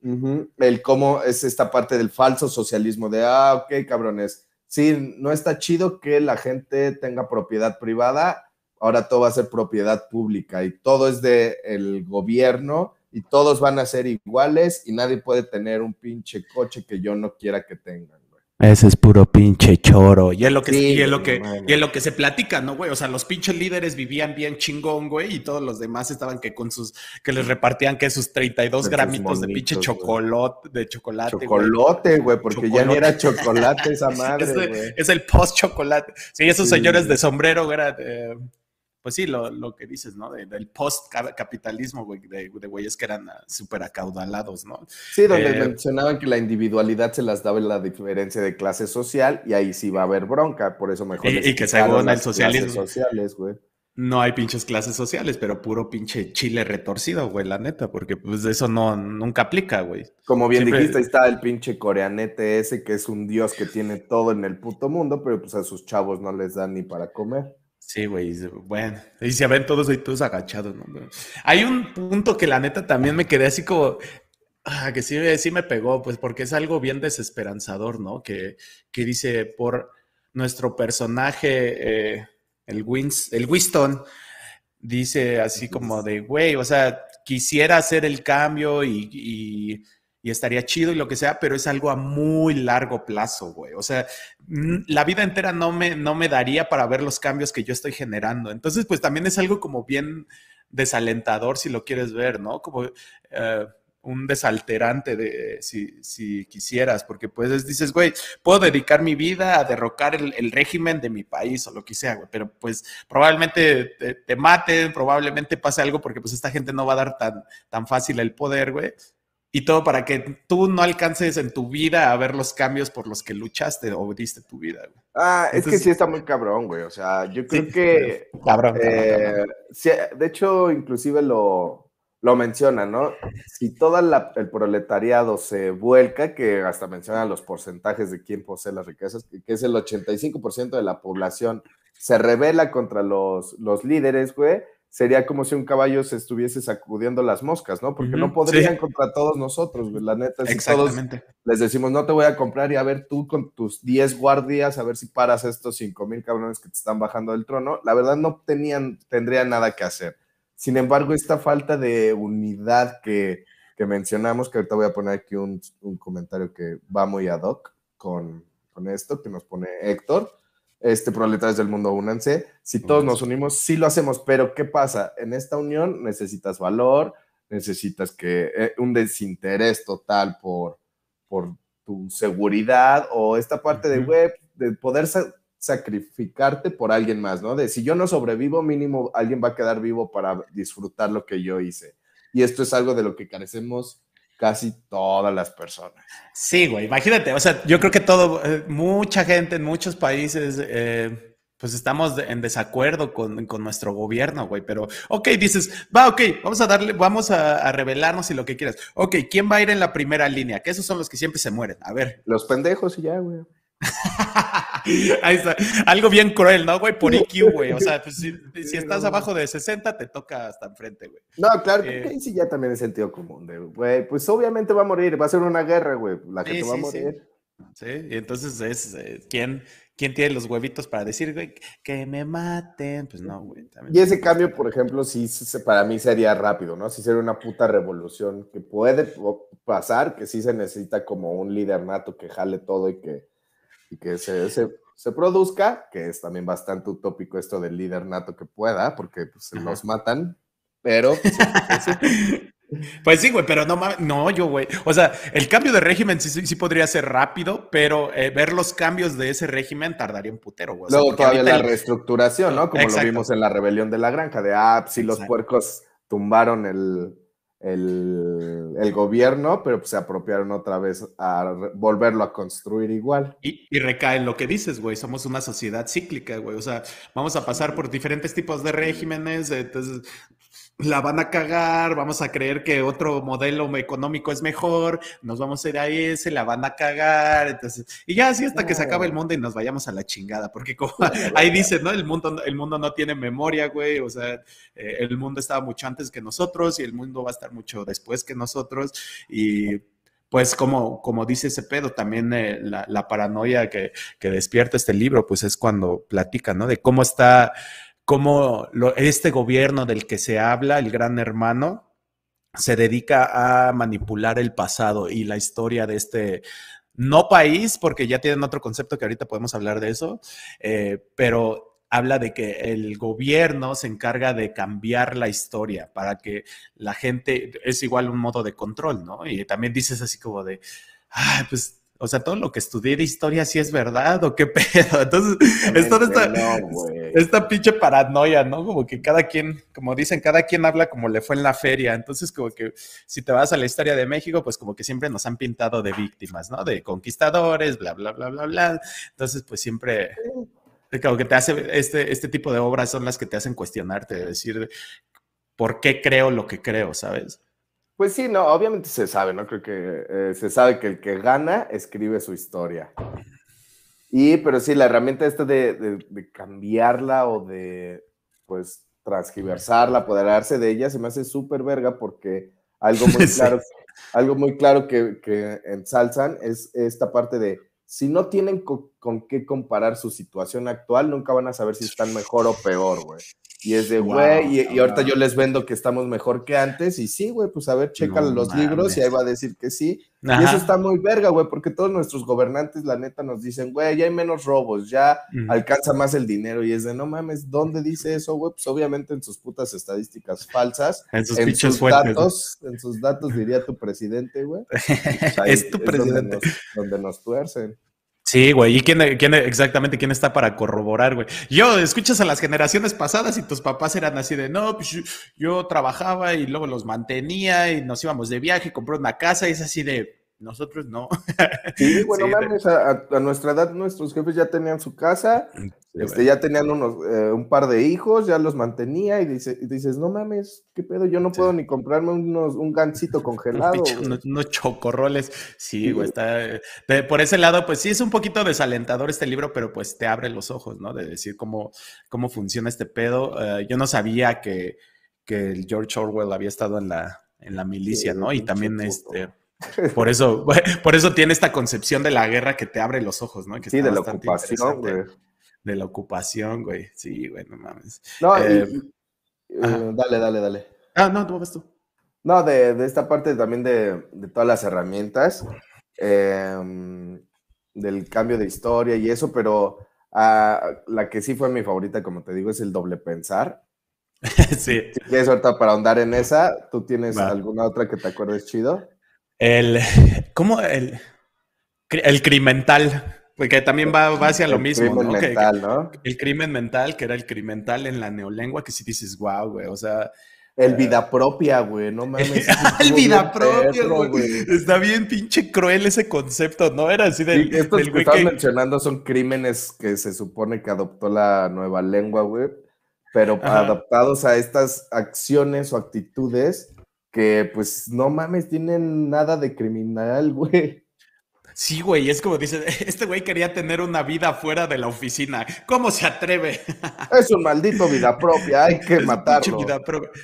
[SPEAKER 2] El cómo es esta parte del falso socialismo de, ah, ok, cabrones, sí, no está chido que la gente tenga propiedad privada, ahora todo va a ser propiedad pública y todo es del el gobierno y todos van a ser iguales y nadie puede tener un pinche coche que yo no quiera que tengan.
[SPEAKER 1] Ese es puro pinche choro. Y es lo que, y es lo que, y es lo que se platica, ¿no, güey? O sea, los pinches líderes vivían bien chingón, güey, y todos los demás estaban que con sus, que les repartían que sus 32 gramitos de pinche chocolate, de chocolate.
[SPEAKER 2] Güey, porque ya ni era chocolate esa [laughs] madre, güey.
[SPEAKER 1] Es, el post chocolate. Sí, esos señores de sombrero, era, eh, pues sí, lo, lo, que dices, ¿no? del post-capitalismo, güey, de, güeyes que eran ah, súper acaudalados, ¿no?
[SPEAKER 2] Sí, donde eh, mencionaban que la individualidad se las daba en la diferencia de clase social y ahí sí va a haber bronca, por eso mejor.
[SPEAKER 1] Y, y que según el socialismo.
[SPEAKER 2] sociales, güey.
[SPEAKER 1] No hay pinches clases sociales, pero puro pinche chile retorcido, güey, la neta, porque pues eso no, nunca aplica, güey.
[SPEAKER 2] Como bien dijiste, ahí está el pinche coreanete ese que es un dios que tiene todo en el puto mundo, pero pues a sus chavos no les dan ni para comer.
[SPEAKER 1] Sí, güey, bueno, y se ven todos ahí todos agachados, ¿no? Hay un punto que la neta también me quedé así como, ah, que sí, sí me pegó, pues porque es algo bien desesperanzador, ¿no? Que, que dice, por nuestro personaje, eh, el, Wins, el Winston, dice así como de, güey, o sea, quisiera hacer el cambio y y estaría chido y lo que sea, pero es algo a muy largo plazo, güey. O sea, la vida entera no me, no me daría para ver los cambios que yo estoy generando. Entonces, pues también es algo como bien desalentador si lo quieres ver, ¿no? Como eh, un desalterante de si, si, quisieras, porque pues dices, güey, puedo dedicar mi vida a derrocar el, régimen de mi país o lo que sea, güey, pero pues probablemente te, te, maten, probablemente pase algo porque pues esta gente no va a dar tan, tan fácil el poder, güey. Y todo para que tú no alcances en tu vida a ver los cambios por los que luchaste o diste tu vida. Güey.
[SPEAKER 2] Ah, es que sí está muy cabrón, güey. O sea, yo creo que... Cabrón, eh, de hecho, inclusive lo, lo menciona, ¿no? Si todo el proletariado se vuelca, que hasta menciona los porcentajes de quién posee las riquezas, que es el 85% de la población, se revela contra los, los líderes, güey sería como si un caballo se estuviese sacudiendo las moscas, ¿no? Porque no podrían contra todos nosotros, la neta. Si todos les decimos, no te voy a comprar y a ver tú con tus 10 guardias, a ver si paras estos 5 mil cabrones que te están bajando del trono, la verdad no tenían, tendrían nada que hacer. Sin embargo, esta falta de unidad que, que mencionamos, que ahorita voy a poner aquí un, un comentario que va muy ad hoc con, con esto, que nos pone Héctor, este, proletarios del mundo, únanse. Si todos nos unimos, sí lo hacemos, pero ¿qué pasa? En esta unión necesitas valor, necesitas que eh, un desinterés total por, por tu seguridad o esta parte de web, de poder sacrificarte por alguien más, ¿no? De si yo no sobrevivo, mínimo alguien va a quedar vivo para disfrutar lo que yo hice. Y esto es algo de lo que carecemos casi todas las personas.
[SPEAKER 1] Sí, güey, imagínate, o sea, yo creo que todo, eh, mucha gente en muchos países, eh, pues estamos en desacuerdo con, nuestro gobierno, güey, pero, ok, dices, va, ok, vamos a darle, vamos a, revelarnos y lo que quieras. Ok, ¿quién va a ir en la primera línea? Que esos son los que siempre se mueren. A ver.
[SPEAKER 2] Los pendejos y ya, güey. [laughs] [laughs]
[SPEAKER 1] Ahí está. Algo bien cruel, ¿no, güey? Por IQ, [laughs] güey. O sea, pues, si, estás abajo de 60, te toca hasta enfrente, güey.
[SPEAKER 2] No, claro, que eh, sí ya también es sentido común, güey. Pues obviamente va a morir, va a ser una guerra, güey. La gente va a morir.
[SPEAKER 1] Sí. y entonces es, eh, ¿quién, ¿quién tiene los huevitos para decir, güey, que me maten? Pues no, güey.
[SPEAKER 2] Y ese cambio, por ejemplo, sí, para mí sería rápido, ¿no? Sí sería una puta revolución que puede pasar, que sí se necesita como un líder nato que jale todo y que y que se, se, produzca, que es también bastante utópico esto del líder nato que pueda, porque pues, los matan, pero... Pues, [laughs]
[SPEAKER 1] pues sí, güey, pero no no, yo, güey. O sea, el cambio de régimen sí, sí, podría ser rápido, pero eh, ver los cambios de ese régimen tardaría un putero, güey.
[SPEAKER 2] Luego todavía la reestructuración, ¿no? Como lo vimos en la rebelión de la granja, de, ah, si los puercos tumbaron el, el, gobierno, pero pues, se apropiaron otra vez a volverlo a construir igual.
[SPEAKER 1] Y, y recae en lo que dices, güey, somos una sociedad cíclica, güey, o sea, vamos a pasar por diferentes tipos de regímenes, entonces la van a cagar, vamos a creer que otro modelo económico es mejor, nos vamos a ir a ese, la van a cagar, entonces, y ya así hasta que se acabe el mundo y nos vayamos a la chingada, porque como [laughs] ahí dice, ¿no? El mundo, el mundo no tiene memoria, güey, o sea, eh, el mundo estaba mucho antes que nosotros y el mundo va a estar mucho después que nosotros y pues como, como dice ese pedo, también eh, la, paranoia que, que despierta este libro, pues es cuando platica, ¿no? De cómo está cómo este gobierno del que se habla, el gran hermano, se dedica a manipular el pasado y la historia de este no país, porque ya tienen otro concepto que ahorita podemos hablar de eso, eh, pero habla de que el gobierno se encarga de cambiar la historia para que la gente es igual un modo de control, ¿no? Y también dices así como de, ah, pues o sea, todo lo que estudié de historia sí es verdad o qué [laughs] pedo. Entonces, es toda esta, esta pinche paranoia, ¿no? Como que cada quien, como dicen, cada quien habla como le fue en la feria. Entonces, como que si te vas a la historia de México, pues como que siempre nos han pintado de víctimas, ¿no? De conquistadores, bla, bla, bla, bla, bla. Entonces, pues siempre, como que te hace, este, este tipo de obras son las que te hacen cuestionarte, de decir, ¿por qué creo lo que creo, sabes?
[SPEAKER 2] Pues sí, no, obviamente se sabe, ¿no? Creo que eh, se sabe que el que gana escribe su historia. Y, pero sí, la herramienta esta de, cambiarla o de, pues, transgiversarla, apoderarse de ella, se me hace súper verga porque algo [laughs] muy claro, algo muy claro que, que ensalzan es esta parte de, si no tienen con qué comparar su situación actual, nunca van a saber si están mejor o peor, güey. Y es de, güey, y, ahorita yo les vendo que estamos mejor que antes. Y sí, güey, pues a ver, checa los libros y ahí va a decir que sí. Y eso está muy verga, güey, porque todos nuestros gobernantes, la neta, nos dicen, güey, ya hay menos robos, ya alcanza más el dinero. Y es de, no mames, ¿dónde dice eso, güey? Pues obviamente en sus putas estadísticas falsas. En sus, datos, en sus datos, diría tu presidente, güey. [laughs]
[SPEAKER 1] Pues es tu presidente.
[SPEAKER 2] donde nos tuercen.
[SPEAKER 1] Sí, güey. ¿Y quién, quién, exactamente quién está para corroborar, güey? Yo, escuchas a las generaciones pasadas y tus papás eran así de, no, pues yo, trabajaba y luego los mantenía y nos íbamos de viaje, compré una casa y es así de, nosotros no.
[SPEAKER 2] Sí, [laughs] bueno, mames, a, nuestra edad nuestros jefes ya tenían su casa, este, ya tenían unos, eh, un par de hijos, ya los mantenía y, dice, dices, no mames, qué pedo, yo no puedo ni comprarme unos, un gancito [laughs] congelado.
[SPEAKER 1] unos, chocorroles, sí, güey, está, por ese lado, pues sí es un poquito desalentador este libro, pero pues te abre los ojos, ¿no? De decir cómo, cómo funciona este pedo. Eh, yo no sabía que, que el George Orwell había estado en la, en la milicia, ¿no? Y también este [laughs] por eso, [laughs] por eso tiene esta concepción de la guerra que te abre los ojos, ¿no?
[SPEAKER 2] sí, de la ocupación, güey.
[SPEAKER 1] De la ocupación, güey. Sí, güey, no mames.
[SPEAKER 2] No, eh, eh, dale, dale, dale.
[SPEAKER 1] Ah, no, tú ves tú.
[SPEAKER 2] No, de, esta parte también de, todas las herramientas, em, del cambio de historia y eso, pero ah, la que sí fue mi favorita, como te digo, es el doble pensar. [laughs]
[SPEAKER 1] sí.
[SPEAKER 2] Si quieres ahorita para ahondar en esa, ¿tú tienes alguna otra que te acuerdes chido?
[SPEAKER 1] El, [laughs] ¿cómo? El, el crimental, porque también va, hacia lo mismo,
[SPEAKER 2] crimen
[SPEAKER 1] ¿no?
[SPEAKER 2] Mental, ¿no?
[SPEAKER 1] El crimen mental, que era el crimental en la neolengua, que si dices, wow, güey, o sea...
[SPEAKER 2] El vida propia, güey, no mames. [laughs]
[SPEAKER 1] el vida propia, güey. Está bien pinche cruel ese concepto, ¿no? Era así del,
[SPEAKER 2] sí, estos que estás mencionando son crímenes que se supone que adoptó la nueva lengua, güey, pero adaptados a estas acciones o actitudes que pues no mames, tienen nada de criminal, [laughs] güey.
[SPEAKER 1] Sí, güey, es como dice, [laughs] este güey quería tener una vida fuera de la oficina. ¿Cómo se atreve? [laughs]
[SPEAKER 2] Es un maldito vida propia, hay que matarlo.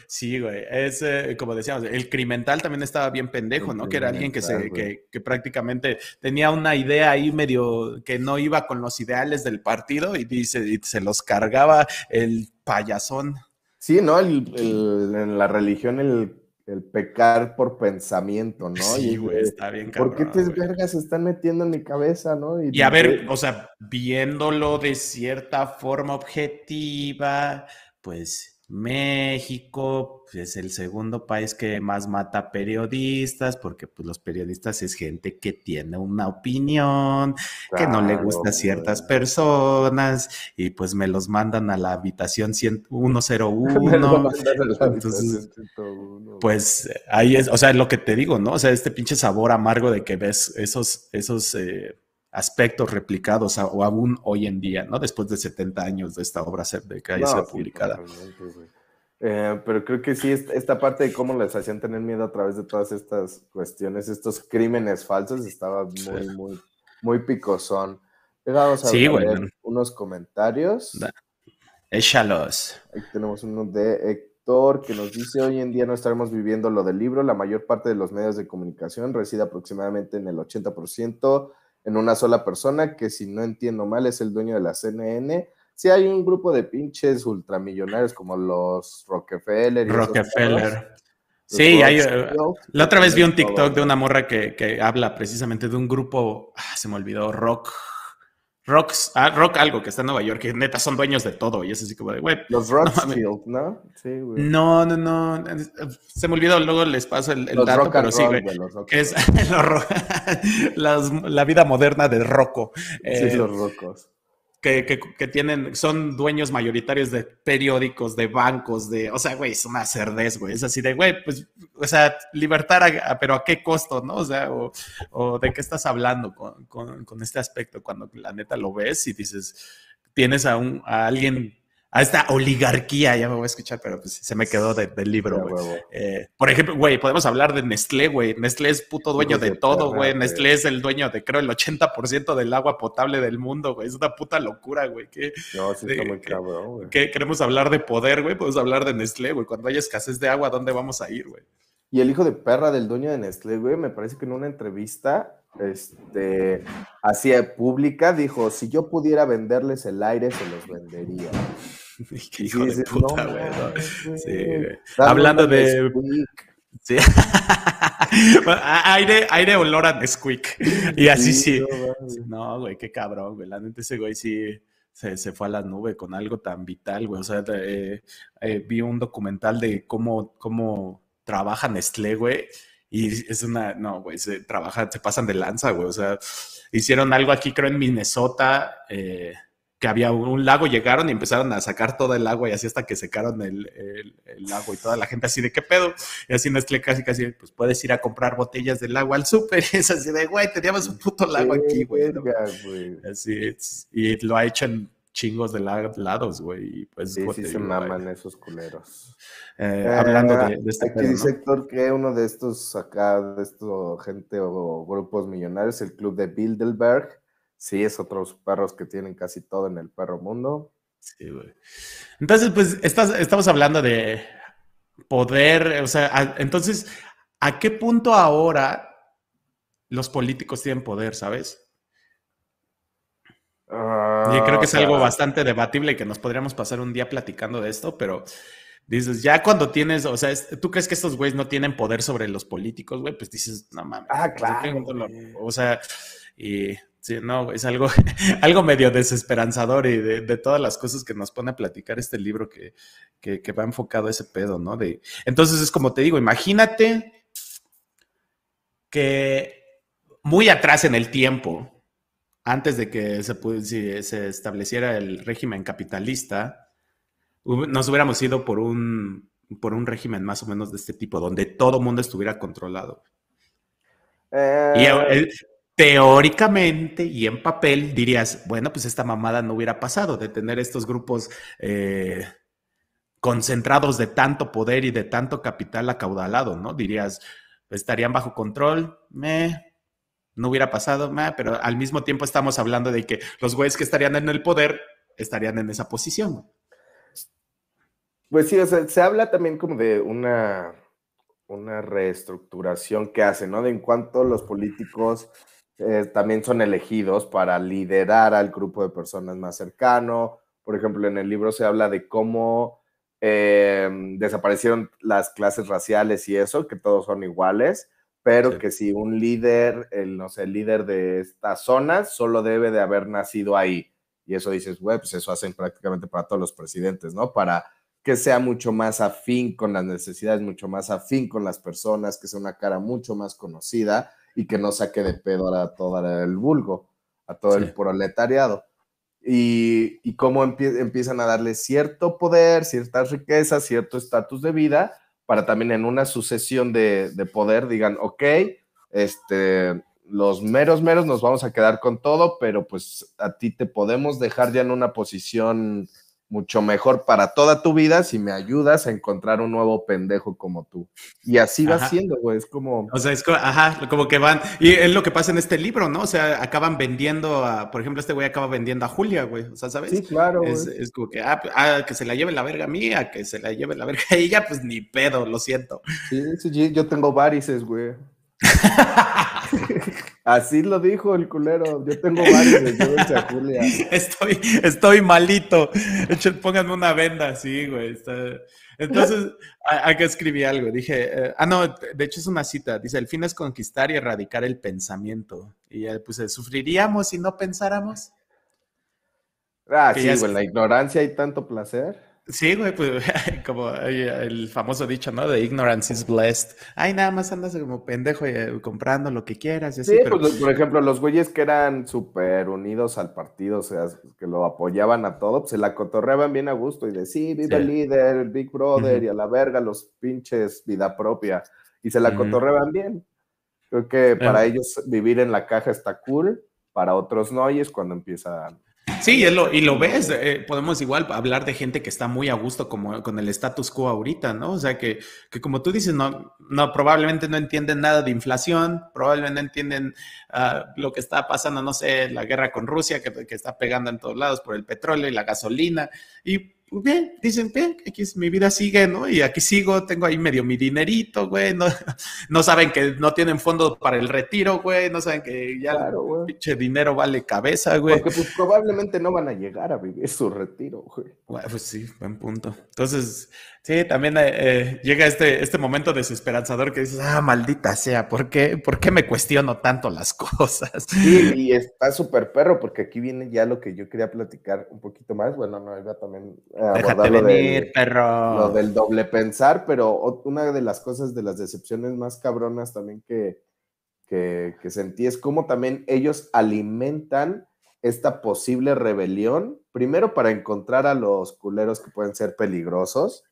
[SPEAKER 1] Sí, güey, es eh, como decíamos, el criminal también estaba bien pendejo, ¿no? Que era alguien que, se, que, que, prácticamente tenía una idea ahí medio que no iba con los ideales del partido y, dice, y se los cargaba el payasón.
[SPEAKER 2] Sí, ¿no? en la religión el el pecar por pensamiento, ¿no?
[SPEAKER 1] Sí, güey, está bien
[SPEAKER 2] cabrón. ¿Por qué te vergas se están metiendo en mi cabeza, no?
[SPEAKER 1] Y, a ver, o sea, viéndolo de cierta forma objetiva, pues México pues, es el segundo país que más mata periodistas, porque pues, los periodistas es gente que tiene una opinión, que no le gusta a ciertas personas, y pues me los mandan a la habitación 101. [laughs] Entonces, pues ahí es, o sea, es lo que te digo, ¿no? O sea, este pinche sabor amargo de que ves esos, esos eh, aspectos replicados o aún hoy en día, ¿no? Después de 70 años de esta obra de que haya sido publicada.
[SPEAKER 2] Eh, pero creo que sí, esta parte de cómo les hacían tener miedo a través de todas estas cuestiones, estos crímenes falsos, estaba muy, muy, muy picosón. Vamos a ver unos comentarios.
[SPEAKER 1] Échalos.
[SPEAKER 2] Ahí tenemos uno de Héctor que nos dice, hoy en día no estaremos viviendo lo del libro, la mayor parte de los medios de comunicación reside aproximadamente en el 80% en una sola persona, que si no entiendo mal es el dueño de la CNN. Si hay un grupo de pinches ultramillonarios como los Rockefeller.
[SPEAKER 1] Rockefeller. Sí, hay, eh, la otra vez vi un TikTok de una morra que, que habla precisamente de un grupo, ah, se me olvidó, rock Rocks, ah, Rock algo que está en Nueva York, que neta son dueños de todo y es así como de, güey.
[SPEAKER 2] Los Rockfield, ¿no?
[SPEAKER 1] Sí, güey. No, no, no. Se me olvidó, luego les paso el, dato, pero sí, güey. Es la vida moderna de Rocco.
[SPEAKER 2] Sí, eh, los Rocos
[SPEAKER 1] que, tienen, son dueños mayoritarios de periódicos, de bancos, de, o sea, güey, es una cerdez, güey, es así de, güey, pues, o sea, libertad, pero a qué costo, ¿no? O sea, o, de qué estás hablando con, con, este aspecto cuando la neta lo ves y dices, tienes a, un, a alguien a esta oligarquía, ya me voy a escuchar, pero pues se me quedó del libro, güey. Eh, por ejemplo, güey, podemos hablar de Nestlé, güey. Nestlé es puto dueño de todo, güey. Nestlé es el dueño de, creo, el 80% del agua potable del mundo, güey. Es una puta locura, güey.
[SPEAKER 2] No, sí está muy cabrón, güey.
[SPEAKER 1] queremos hablar de poder, güey. Podemos hablar de Nestlé, güey. Cuando haya escasez de agua, ¿dónde vamos a ir, güey?
[SPEAKER 2] Y el hijo de perra del dueño de Nestlé, güey, me parece que en una entrevista este, hacia pública dijo, si yo pudiera venderles el aire, se los vendería.
[SPEAKER 1] Qué [laughs] hijo de puta, güey. Sí, Hablando de. Sí. [laughs] aire, aire olor a Nesquik. [laughs] Y así sí. No, güey, qué cabrón, güey. La neta, ese güey sí se, se, fue a la nube con algo tan vital, güey. O sea, eh, eh, vi un documental de cómo, cómo trabaja Nestlé, güey. Y es una, no, güey, se trabaja, se pasan de lanza, güey. O sea, hicieron algo aquí, creo, en Minnesota. Eh, que había un, lago, llegaron y empezaron a sacar todo el agua y así hasta que secaron el, el, lago y toda la gente así de qué pedo. Y así Nestlé casi casi, pues puedes ir a comprar botellas del agua al súper. [laughs] Y es así de, güey, teníamos un puto lago aquí, güey. Así Y lo ha hecho en chingos de lados, güey. Y pues,
[SPEAKER 2] sí, sí se maman esos culeros.
[SPEAKER 1] Eh, hablando de, este
[SPEAKER 2] Aquí dice Héctor que uno de estos acá, de estos gente o grupos millonarios, el club de Bilderberg, Sí, es otros perros que tienen casi todo en el perro mundo.
[SPEAKER 1] Sí, güey. Entonces, pues, estamos hablando de poder, o sea, entonces, ¿a qué punto ahora los políticos tienen poder, sabes? y creo que es algo bastante debatible y que nos podríamos pasar un día platicando de esto, pero dices, ya cuando tienes, o sea, ¿tú crees que estos güeyes no tienen poder sobre los políticos, güey? Pues dices, no mames.
[SPEAKER 2] Ah, claro.
[SPEAKER 1] O sea, y Sí, no, es algo, [laughs] algo medio desesperanzador y de, todas las cosas que nos pone a platicar este libro que, que, va enfocado a ese pedo, ¿no? De, entonces es como te digo, imagínate que muy atrás en el tiempo, antes de que se, se estableciera el régimen capitalista, nos hubiéramos ido por un, por un régimen más o menos de este tipo, donde todo mundo estuviera controlado. Y eh, teóricamente y en papel dirías, bueno, pues esta mamada no hubiera pasado de tener estos grupos eh, concentrados de tanto poder y de tanto capital acaudalado, ¿no? Dirías, estarían bajo control, me, no hubiera pasado, me, pero al mismo tiempo estamos hablando de que los güeyes que estarían en el poder estarían en esa posición.
[SPEAKER 2] Pues sí, o sea, se habla también como de una, una reestructuración que hace, ¿no? De en cuanto los políticos eh, también son elegidos para liderar al grupo de personas más cercano. Por ejemplo, en el libro se habla de cómo eh, desaparecieron las clases raciales y eso, que todos son iguales, pero que si un líder, el, no sé, el líder de esta zona solo debe de haber nacido ahí. Y eso dices, güey, pues eso hacen prácticamente para todos los presidentes, ¿no? Para que sea mucho más afín con las necesidades, mucho más afín con las personas, que sea una cara mucho más conocida y que no saque de pedo a todo el vulgo, a todo el proletariado. Y, y cómo empiezan a darle cierto poder, cierta riqueza, cierto estatus de vida, para también en una sucesión de, de, poder digan, ok, este, los meros meros nos vamos a quedar con todo, pero pues a ti te podemos dejar ya en una posición mucho mejor para toda tu vida si me ayudas a encontrar un nuevo pendejo como tú. Y así va siendo, güey, es como...
[SPEAKER 1] O sea, es como, ajá, como que van, y es lo que pasa en este libro, ¿no? O sea, acaban vendiendo a, por ejemplo, este güey acaba vendiendo a Julia, güey, o sea, ¿sabes?
[SPEAKER 2] Sí, claro.
[SPEAKER 1] Es, es como que, ah, ah, que se la lleve la verga mía, que se la lleve la verga a ella, pues ni pedo, lo siento.
[SPEAKER 2] Sí, sí, yo tengo varices, güey. [laughs] Así lo dijo el culero. Yo tengo varios de Julia. [laughs]
[SPEAKER 1] Estoy, estoy malito. Pónganme una venda, sí, güey. Entonces, acá escribí algo. Dije, eh, ah, no, de hecho es una cita. Dice, el fin es conquistar y erradicar el pensamiento. Y ya puse, ¿sufriríamos si no pensáramos?
[SPEAKER 2] Ah, sí, güey, la ignorancia hay tanto placer.
[SPEAKER 1] Sí, güey, pues [laughs] como el famoso dicho, ¿no? De ignorance is blessed. Ay, nada más andas como pendejo eh, comprando lo que quieras y así.
[SPEAKER 2] Sí, pues por ejemplo, los güeyes que eran súper unidos al partido, o sea, que lo apoyaban a todo, pues se la cotorreaban bien a gusto y de sí, viva el líder, el Big Brother y a la verga los pinches vida propia. Y se la cotorreaban bien. Creo que para ellos vivir en la caja está cool, para otros no, y es cuando empiezan
[SPEAKER 1] Sí, y lo, y lo ves, eh, podemos igual hablar de gente que está muy a gusto como con el status quo ahorita, ¿no? O sea, que, que como tú dices, no, no, probablemente no entienden nada de inflación, probablemente no entienden ah, lo que está pasando, no sé, la guerra con Rusia, que, que, está pegando en todos lados por el petróleo y la gasolina, y bien, dicen, bien, aquí mi vida sigue, ¿no? Y aquí sigo, tengo ahí medio mi dinerito, güey, no, [laughs] no saben que no tienen fondo para el retiro, güey, no saben que ya claro, pinche dinero vale cabeza, güey.
[SPEAKER 2] Porque pues probablemente no van a llegar a vivir su retiro, güey.
[SPEAKER 1] pues sí, buen punto. Entonces, Sí, también eh, eh, llega este, este momento desesperanzador que dices, ah, maldita sea, ¿por qué, ¿por qué me cuestiono tanto las [laughs] cosas?
[SPEAKER 2] Sí, y está súper perro, porque aquí viene ya lo que yo quería platicar un poquito más. Bueno, no, iba también
[SPEAKER 1] a Déjate venir, perro.
[SPEAKER 2] Lo del doble pensar, pero una de las cosas de las decepciones más cabronas también que, que, que sentí es cómo también ellos alimentan esta posible rebelión, primero para encontrar a los culeros que pueden ser peligrosos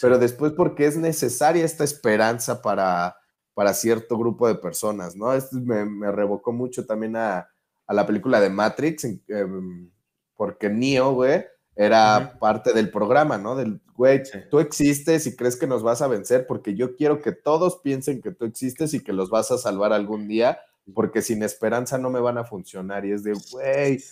[SPEAKER 2] pero después porque es necesaria esta esperanza para, para cierto grupo de personas, ¿no? Esto me, revocó mucho también a, la película de Matrix, em, porque Neo, güey, era parte del programa, ¿no? Del, güey, tú existes y crees que nos vas a vencer porque yo quiero que todos piensen que tú existes y que los vas a salvar algún día, porque sin esperanza no me van a funcionar. Y es de, güey,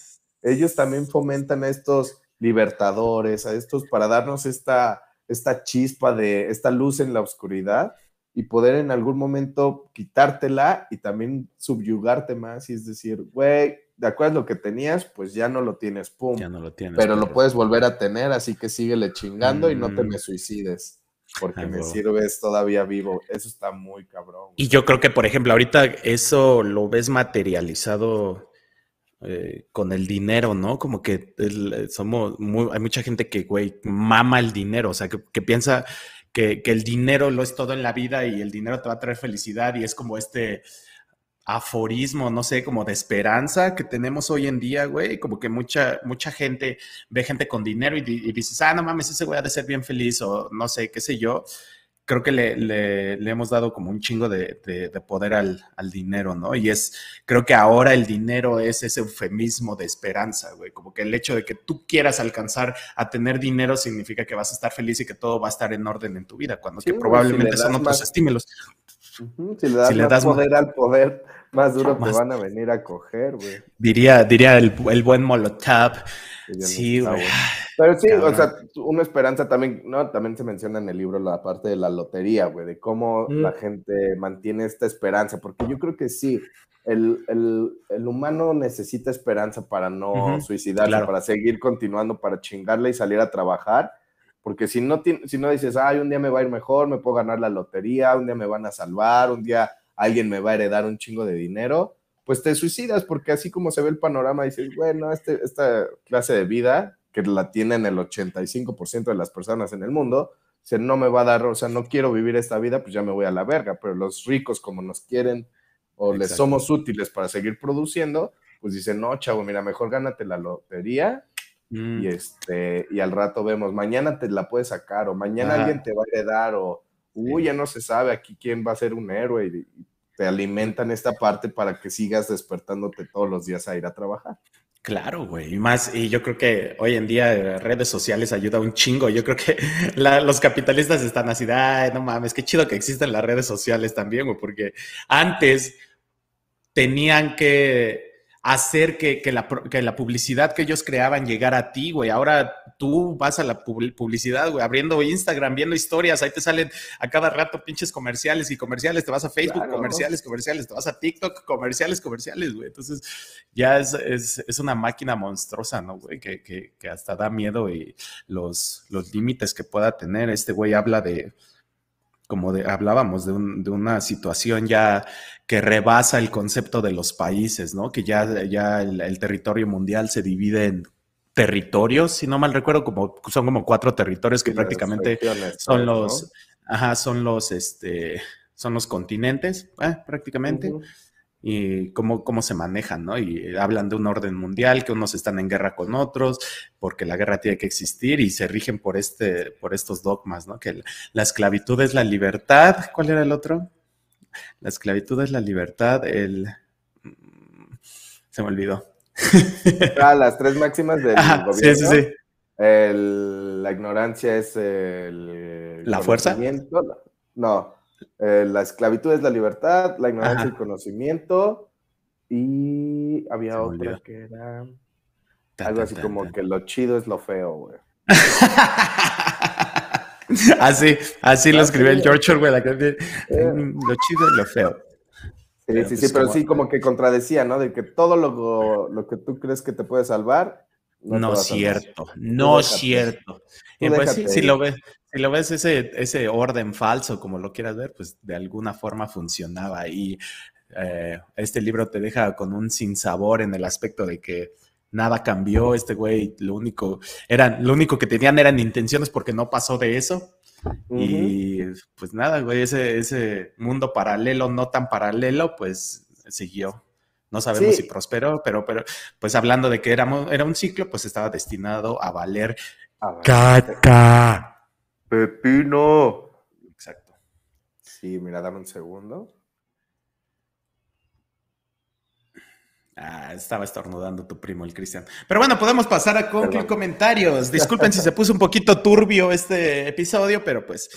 [SPEAKER 2] ellos también fomentan a estos libertadores, a estos para darnos esta esta chispa de esta luz en la oscuridad y poder en algún momento quitártela y también subyugarte más y es decir, güey, de acuerdo a lo que tenías, pues ya no lo tienes, pum.
[SPEAKER 1] Ya no lo tienes.
[SPEAKER 2] Pero, lo puedes volver a tener, así que síguele chingando y no te mm. me suicides. Porque me sirves todavía vivo. Eso está muy cabrón.
[SPEAKER 1] Y yo creo que, por ejemplo, ahorita eso lo ves materializado eh, con el dinero, ¿no? Como que somos, hay mucha gente que, güey, mama el dinero, o sea, que, piensa que, el dinero lo es todo en la vida y el dinero te va a traer felicidad y es como este aforismo, no sé, como de esperanza que tenemos hoy en día, güey, como que mucha, mucha gente ve gente con dinero y, y dices, ah, no mames, ese güey ha de ser bien feliz o no sé, qué sé yo creo que le, le, hemos dado como un chingo de, de, poder al, al, dinero, ¿no? Y es, creo que ahora el dinero es ese eufemismo de esperanza, güey, como que el hecho de que tú quieras alcanzar a tener dinero significa que vas a estar feliz y que todo va a estar en orden en tu vida, cuando que probablemente son otros estímulos.
[SPEAKER 2] si le das, más poder al poder, más duro te van a venir a coger, güey.
[SPEAKER 1] Diría, diría el, el buen Molotov. Sí, güey.
[SPEAKER 2] Pero sí, o sea, una esperanza también, ¿no? También se menciona en el libro la parte de la lotería, güey, de cómo la mm. gente mantiene esta esperanza, porque yo creo que sí, el, humano necesita esperanza para no suicidarse, para seguir continuando, para chingarle y salir a trabajar, porque si no, si no dices, ay, un día me va a ir mejor, me puedo ganar la lotería, un día me van a salvar, un día alguien me va a heredar un chingo de dinero, pues te suicidas, porque así como se ve el panorama, dices, bueno, este, esta clase de vida que la tienen el 85% de las personas en el mundo, se no me va a dar, o sea, no quiero vivir esta vida, pues ya me voy a la verga, pero los ricos como nos quieren o les somos útiles para seguir produciendo, pues dicen, no, chavo, mira, mejor gánate la lotería mm. y, este, y al rato vemos, mañana te la puedes sacar o mañana alguien te va a heredar o, uy, ya no se sabe aquí quién va a ser un héroe y te alimentan esta parte para que sigas despertándote todos los días a ir a trabajar.
[SPEAKER 1] Claro, güey. Y más, y yo creo que hoy en día eh, redes sociales ayuda un chingo. Yo creo que [laughs] los capitalistas están así, ay, no mames, qué chido que existen las redes sociales también, güey, porque antes tenían que hacer que, la, que, la, publicidad que ellos creaban llegara a ti, güey. Ahora tú vas a la publicidad, güey, abriendo Instagram, viendo historias, ahí te salen a cada rato pinches comerciales y comerciales, te vas a Facebook, comerciales, comerciales, te vas a TikTok, comerciales, comerciales, güey. Entonces ya es, es, es, una máquina monstruosa, ¿no, güey? Que, que, que hasta da miedo y los, los límites que pueda tener. Este güey habla de como de, hablábamos, de, una situación ya que rebasa el concepto de los países, ¿no? Que ya, ya el, territorio mundial se divide en territorios, si no mal recuerdo, como son como cuatro territorios que prácticamente son los, ajá, son los, este, son los continentes, eh, prácticamente y cómo, cómo se manejan, ¿no? Y hablan de un orden mundial, que unos están en guerra con otros, porque la guerra tiene que existir y se rigen por, este, por estos dogmas, ¿no? Que la esclavitud es la libertad. ¿Cuál era el otro? La esclavitud es la libertad, el... Se me olvidó. [laughs]
[SPEAKER 2] Ah, las tres máximas del gobierno. Sí, sí, sí. la ignorancia es el...
[SPEAKER 1] ¿La fuerza?
[SPEAKER 2] No, eh, la esclavitud es la libertad, la ignorancia el conocimiento y había otra que era algo así como que lo chido es lo feo, güey. [laughs]
[SPEAKER 1] así, así lo escribió el George Orwell, eh. lo chido es lo feo.
[SPEAKER 2] Sí, sí, sí, pero sí como que contradecía, ¿no? De que todo lo, lo que tú crees que te puede salvar.
[SPEAKER 1] No, es cierto, no es cierto. Y pues sí, si lo ves, si lo ves ese, ese orden falso, como lo quieras ver, pues de alguna forma funcionaba. Y eh, este libro te deja con un sinsabor en el aspecto de que nada cambió. Este güey, lo único, eran, lo único que tenían eran intenciones porque no pasó de eso. Y pues nada, güey, ese, ese mundo paralelo, no tan paralelo, pues siguió. No sabemos si prosperó, pero, pero pues hablando de que era, era un ciclo, pues estaba destinado a valer caca.
[SPEAKER 2] Pepino. Exacto. Sí, mira, dame un segundo.
[SPEAKER 1] Ah, estaba estornudando tu primo, el Cristian. Pero bueno, podemos pasar a concluir comentarios. Disculpen si se puso un poquito turbio este episodio, pero pues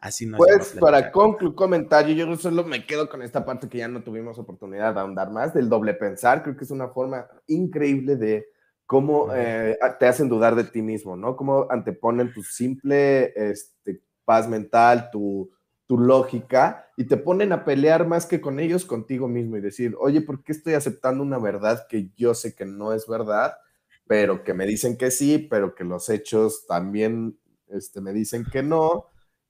[SPEAKER 1] así no
[SPEAKER 2] Pues para concluir comentario, yo solo me quedo con esta parte que ya no tuvimos oportunidad de ahondar más, del doble pensar. Creo que es una forma increíble de cómo eh, te hacen dudar de ti mismo, ¿no? Cómo anteponen tu simple este, paz mental, tu, tu lógica, y te ponen a pelear más que con ellos, contigo mismo, y decir, oye, ¿por qué estoy aceptando una verdad que yo sé que no es verdad, pero que me dicen que sí, pero que los hechos también este, me dicen que no?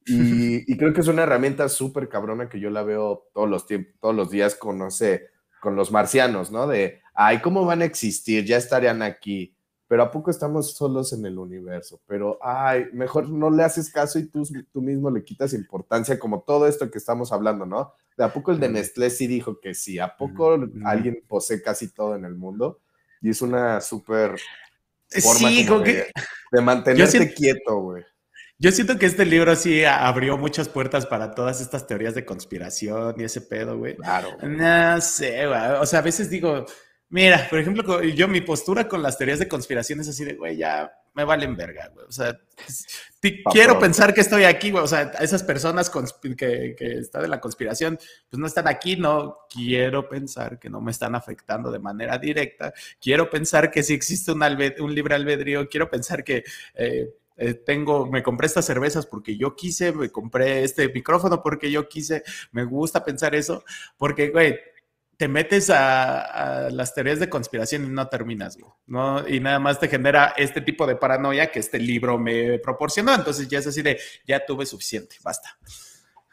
[SPEAKER 2] Y, y creo que es una herramienta súper cabrona que yo la veo todos los todos los días con, no sé, con los marcianos, ¿no? De, ay, ¿cómo van a existir? Ya estarían aquí. Pero ¿a poco estamos solos en el universo? Pero, ay, mejor no le haces caso y tú, tú mismo le quitas importancia, como todo esto que estamos hablando, ¿no? De a poco el de Nestlé sí dijo que sí, ¿a poco alguien posee casi todo en el mundo? Y es una súper forma sí, de, de, mantenerte quieto, güey.
[SPEAKER 1] Yo siento que este libro sí abrió muchas puertas para todas estas teorías de conspiración y ese pedo, güey.
[SPEAKER 2] Claro.
[SPEAKER 1] No sé, güey. O sea, a veces digo, mira, por ejemplo, yo mi postura con las teorías de conspiración es así de, güey, ya me valen verga, güey. O sea, quiero pensar que estoy aquí, güey. O sea, esas personas que, que están en la conspiración, pues no están aquí, no quiero pensar que no me están afectando de manera directa. Quiero pensar que sí existe un, un libre albedrío. Quiero pensar que... Eh, eh, tengo, me compré estas cervezas porque yo quise, me compré este micrófono porque yo quise, me gusta pensar eso, porque, güey, te metes a, las teorías de conspiración y no terminas, güey, ¿no? Y nada más te genera este tipo de paranoia que este libro me proporcionó, entonces ya es así de, ya tuve suficiente, basta.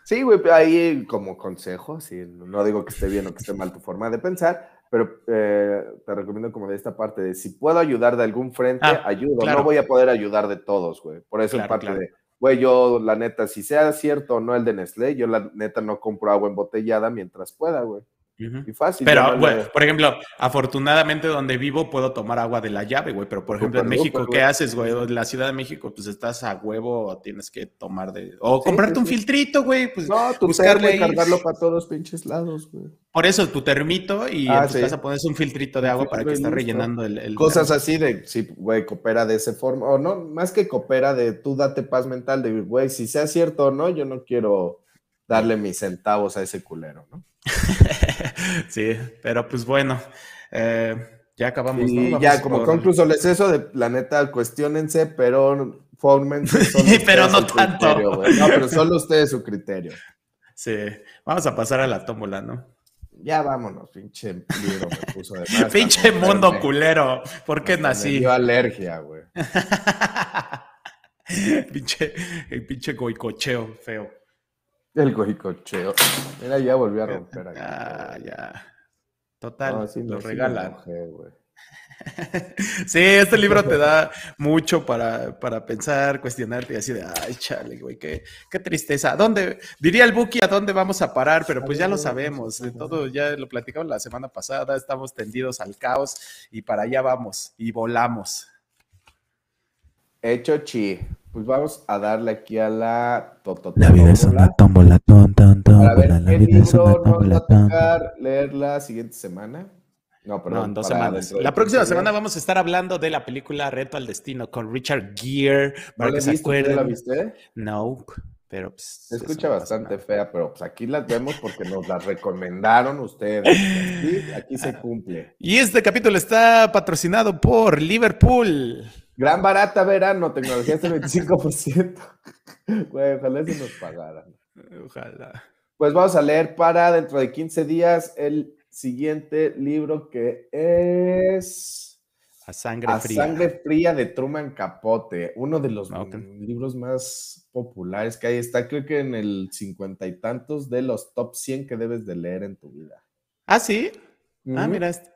[SPEAKER 2] Sí, güey, ahí como consejo, sí, no digo que esté bien o que esté mal tu forma de pensar, pero eh, te recomiendo como de esta parte de si puedo ayudar de algún frente, ah, ayudo. No voy a poder ayudar de todos, güey. Por eso es parte de, güey, yo la neta, si sea cierto o no el de Nestlé, yo la neta no compro agua embotellada mientras pueda, güey. Y fácil.
[SPEAKER 1] Pero, güey, por ejemplo, afortunadamente donde vivo puedo tomar agua de la llave, güey. Pero, por ejemplo, en México, ¿qué haces, güey? En la Ciudad de México, pues estás a huevo, tienes que tomar de. O comprarte un filtrito, güey. Pues,
[SPEAKER 2] no, tu buscarle cargarlo para todos pinches lados, güey.
[SPEAKER 1] Por eso, tu termito y ah, en tu casa pones un filtrito de agua para que esté rellenando el,
[SPEAKER 2] Cosas así de, sí, güey, coopera de esa forma. O no, más que coopera de tú date paz mental de, güey, si sea cierto o no, yo no quiero darle mis centavos a ese culero, ¿no? [laughs]
[SPEAKER 1] sí, pero pues bueno. Eh, ya acabamos,
[SPEAKER 2] Y
[SPEAKER 1] ¿no?
[SPEAKER 2] Ya, como
[SPEAKER 1] por-
[SPEAKER 2] conclusión es eso, de la neta, cuestionense, pero fórmense. [laughs]
[SPEAKER 1] Pero no tanto.
[SPEAKER 2] criterio. No, pero solo ustedes su criterio.
[SPEAKER 1] Sí, vamos a pasar a la tómbola, ¿no?
[SPEAKER 2] Ya vámonos, pinche libro me puso de más. [laughs]
[SPEAKER 1] Pinche mundo
[SPEAKER 2] me-
[SPEAKER 1] culero. ¿Por qué
[SPEAKER 2] Me
[SPEAKER 1] nací?
[SPEAKER 2] dio alergia, güey.
[SPEAKER 1] pinche, el pinche goicocheo feo.
[SPEAKER 2] El goicocheo. Mira, ya volvió a romper aquí.
[SPEAKER 1] Ah, ya. Total,
[SPEAKER 2] No, sí,
[SPEAKER 1] lo
[SPEAKER 2] sí
[SPEAKER 1] regalan.
[SPEAKER 2] enojé. [laughs]
[SPEAKER 1] Sí, este libro te da mucho para, para pensar, cuestionarte y así de, ay, chale, güey, qué, qué tristeza. ¿A dónde? Diría el Buki a dónde vamos a parar, pero pues ya lo sabemos. De todo, ya lo platicamos la semana pasada, estamos tendidos al caos y para allá vamos y volamos.
[SPEAKER 2] Hecho chi. Pues vamos a darle aquí a la
[SPEAKER 3] La vida es una tómbola, ton, ton,
[SPEAKER 2] ver
[SPEAKER 3] tómbola. La
[SPEAKER 2] qué
[SPEAKER 3] vida es una
[SPEAKER 2] libro nos va
[SPEAKER 3] tómbola,
[SPEAKER 2] a
[SPEAKER 3] tómbola.
[SPEAKER 2] tocar leer la siguiente semana. No, perdón.
[SPEAKER 1] No, en dos semanas. La
[SPEAKER 2] 15
[SPEAKER 1] próxima semana vamos a estar hablando de la película Reto al Destino con Richard Gere,
[SPEAKER 2] ¿No
[SPEAKER 1] para
[SPEAKER 2] la
[SPEAKER 1] que se
[SPEAKER 2] viste? ¿Tú ya
[SPEAKER 1] acuerden.
[SPEAKER 2] la viste?
[SPEAKER 1] No, pero pues.
[SPEAKER 2] Se escucha
[SPEAKER 1] no pasa
[SPEAKER 2] bastante fea, pero pues aquí las vemos porque nos las recomendaron ustedes. Aquí, aquí se cumple.
[SPEAKER 1] Y este capítulo está patrocinado por Liverpool.
[SPEAKER 2] Gran barata verano, tecnología hasta el 25%. [laughs] Güey, ojalá se nos pagaran.
[SPEAKER 1] Ojalá.
[SPEAKER 2] Pues vamos a leer para dentro de 15 días el siguiente libro que es
[SPEAKER 1] A sangre
[SPEAKER 2] A
[SPEAKER 1] fría.
[SPEAKER 2] Sangre Fría de Truman Capote, uno de los libros más populares que hay. Está creo que en el cincuenta y tantos de los top 100 que debes de leer en tu vida.
[SPEAKER 1] Ah, sí. Ah, mira, est- ah,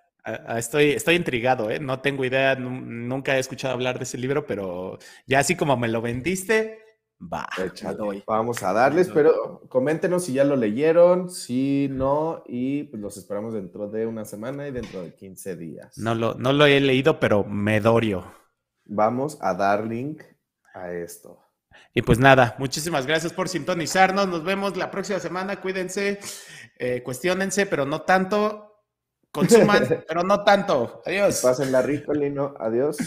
[SPEAKER 1] estoy, estoy intrigado, ¿eh? No tengo idea, nu- nunca he escuchado hablar de ese libro, pero ya así como me lo vendiste, va.
[SPEAKER 2] Échale. Vamos a darles, pero coméntenos si ya lo leyeron, si no, y pues los esperamos dentro de una semana y dentro de 15 días.
[SPEAKER 1] No lo, no lo he leído, pero me dorio.
[SPEAKER 2] Vamos a dar link a esto.
[SPEAKER 1] Y pues nada, muchísimas gracias por sintonizarnos. Nos vemos la próxima semana. Cuídense, eh, cuestionense, pero no tanto. Consuman, [laughs] pero no tanto. Adiós.
[SPEAKER 2] Pásenla rico, Lino. Adiós.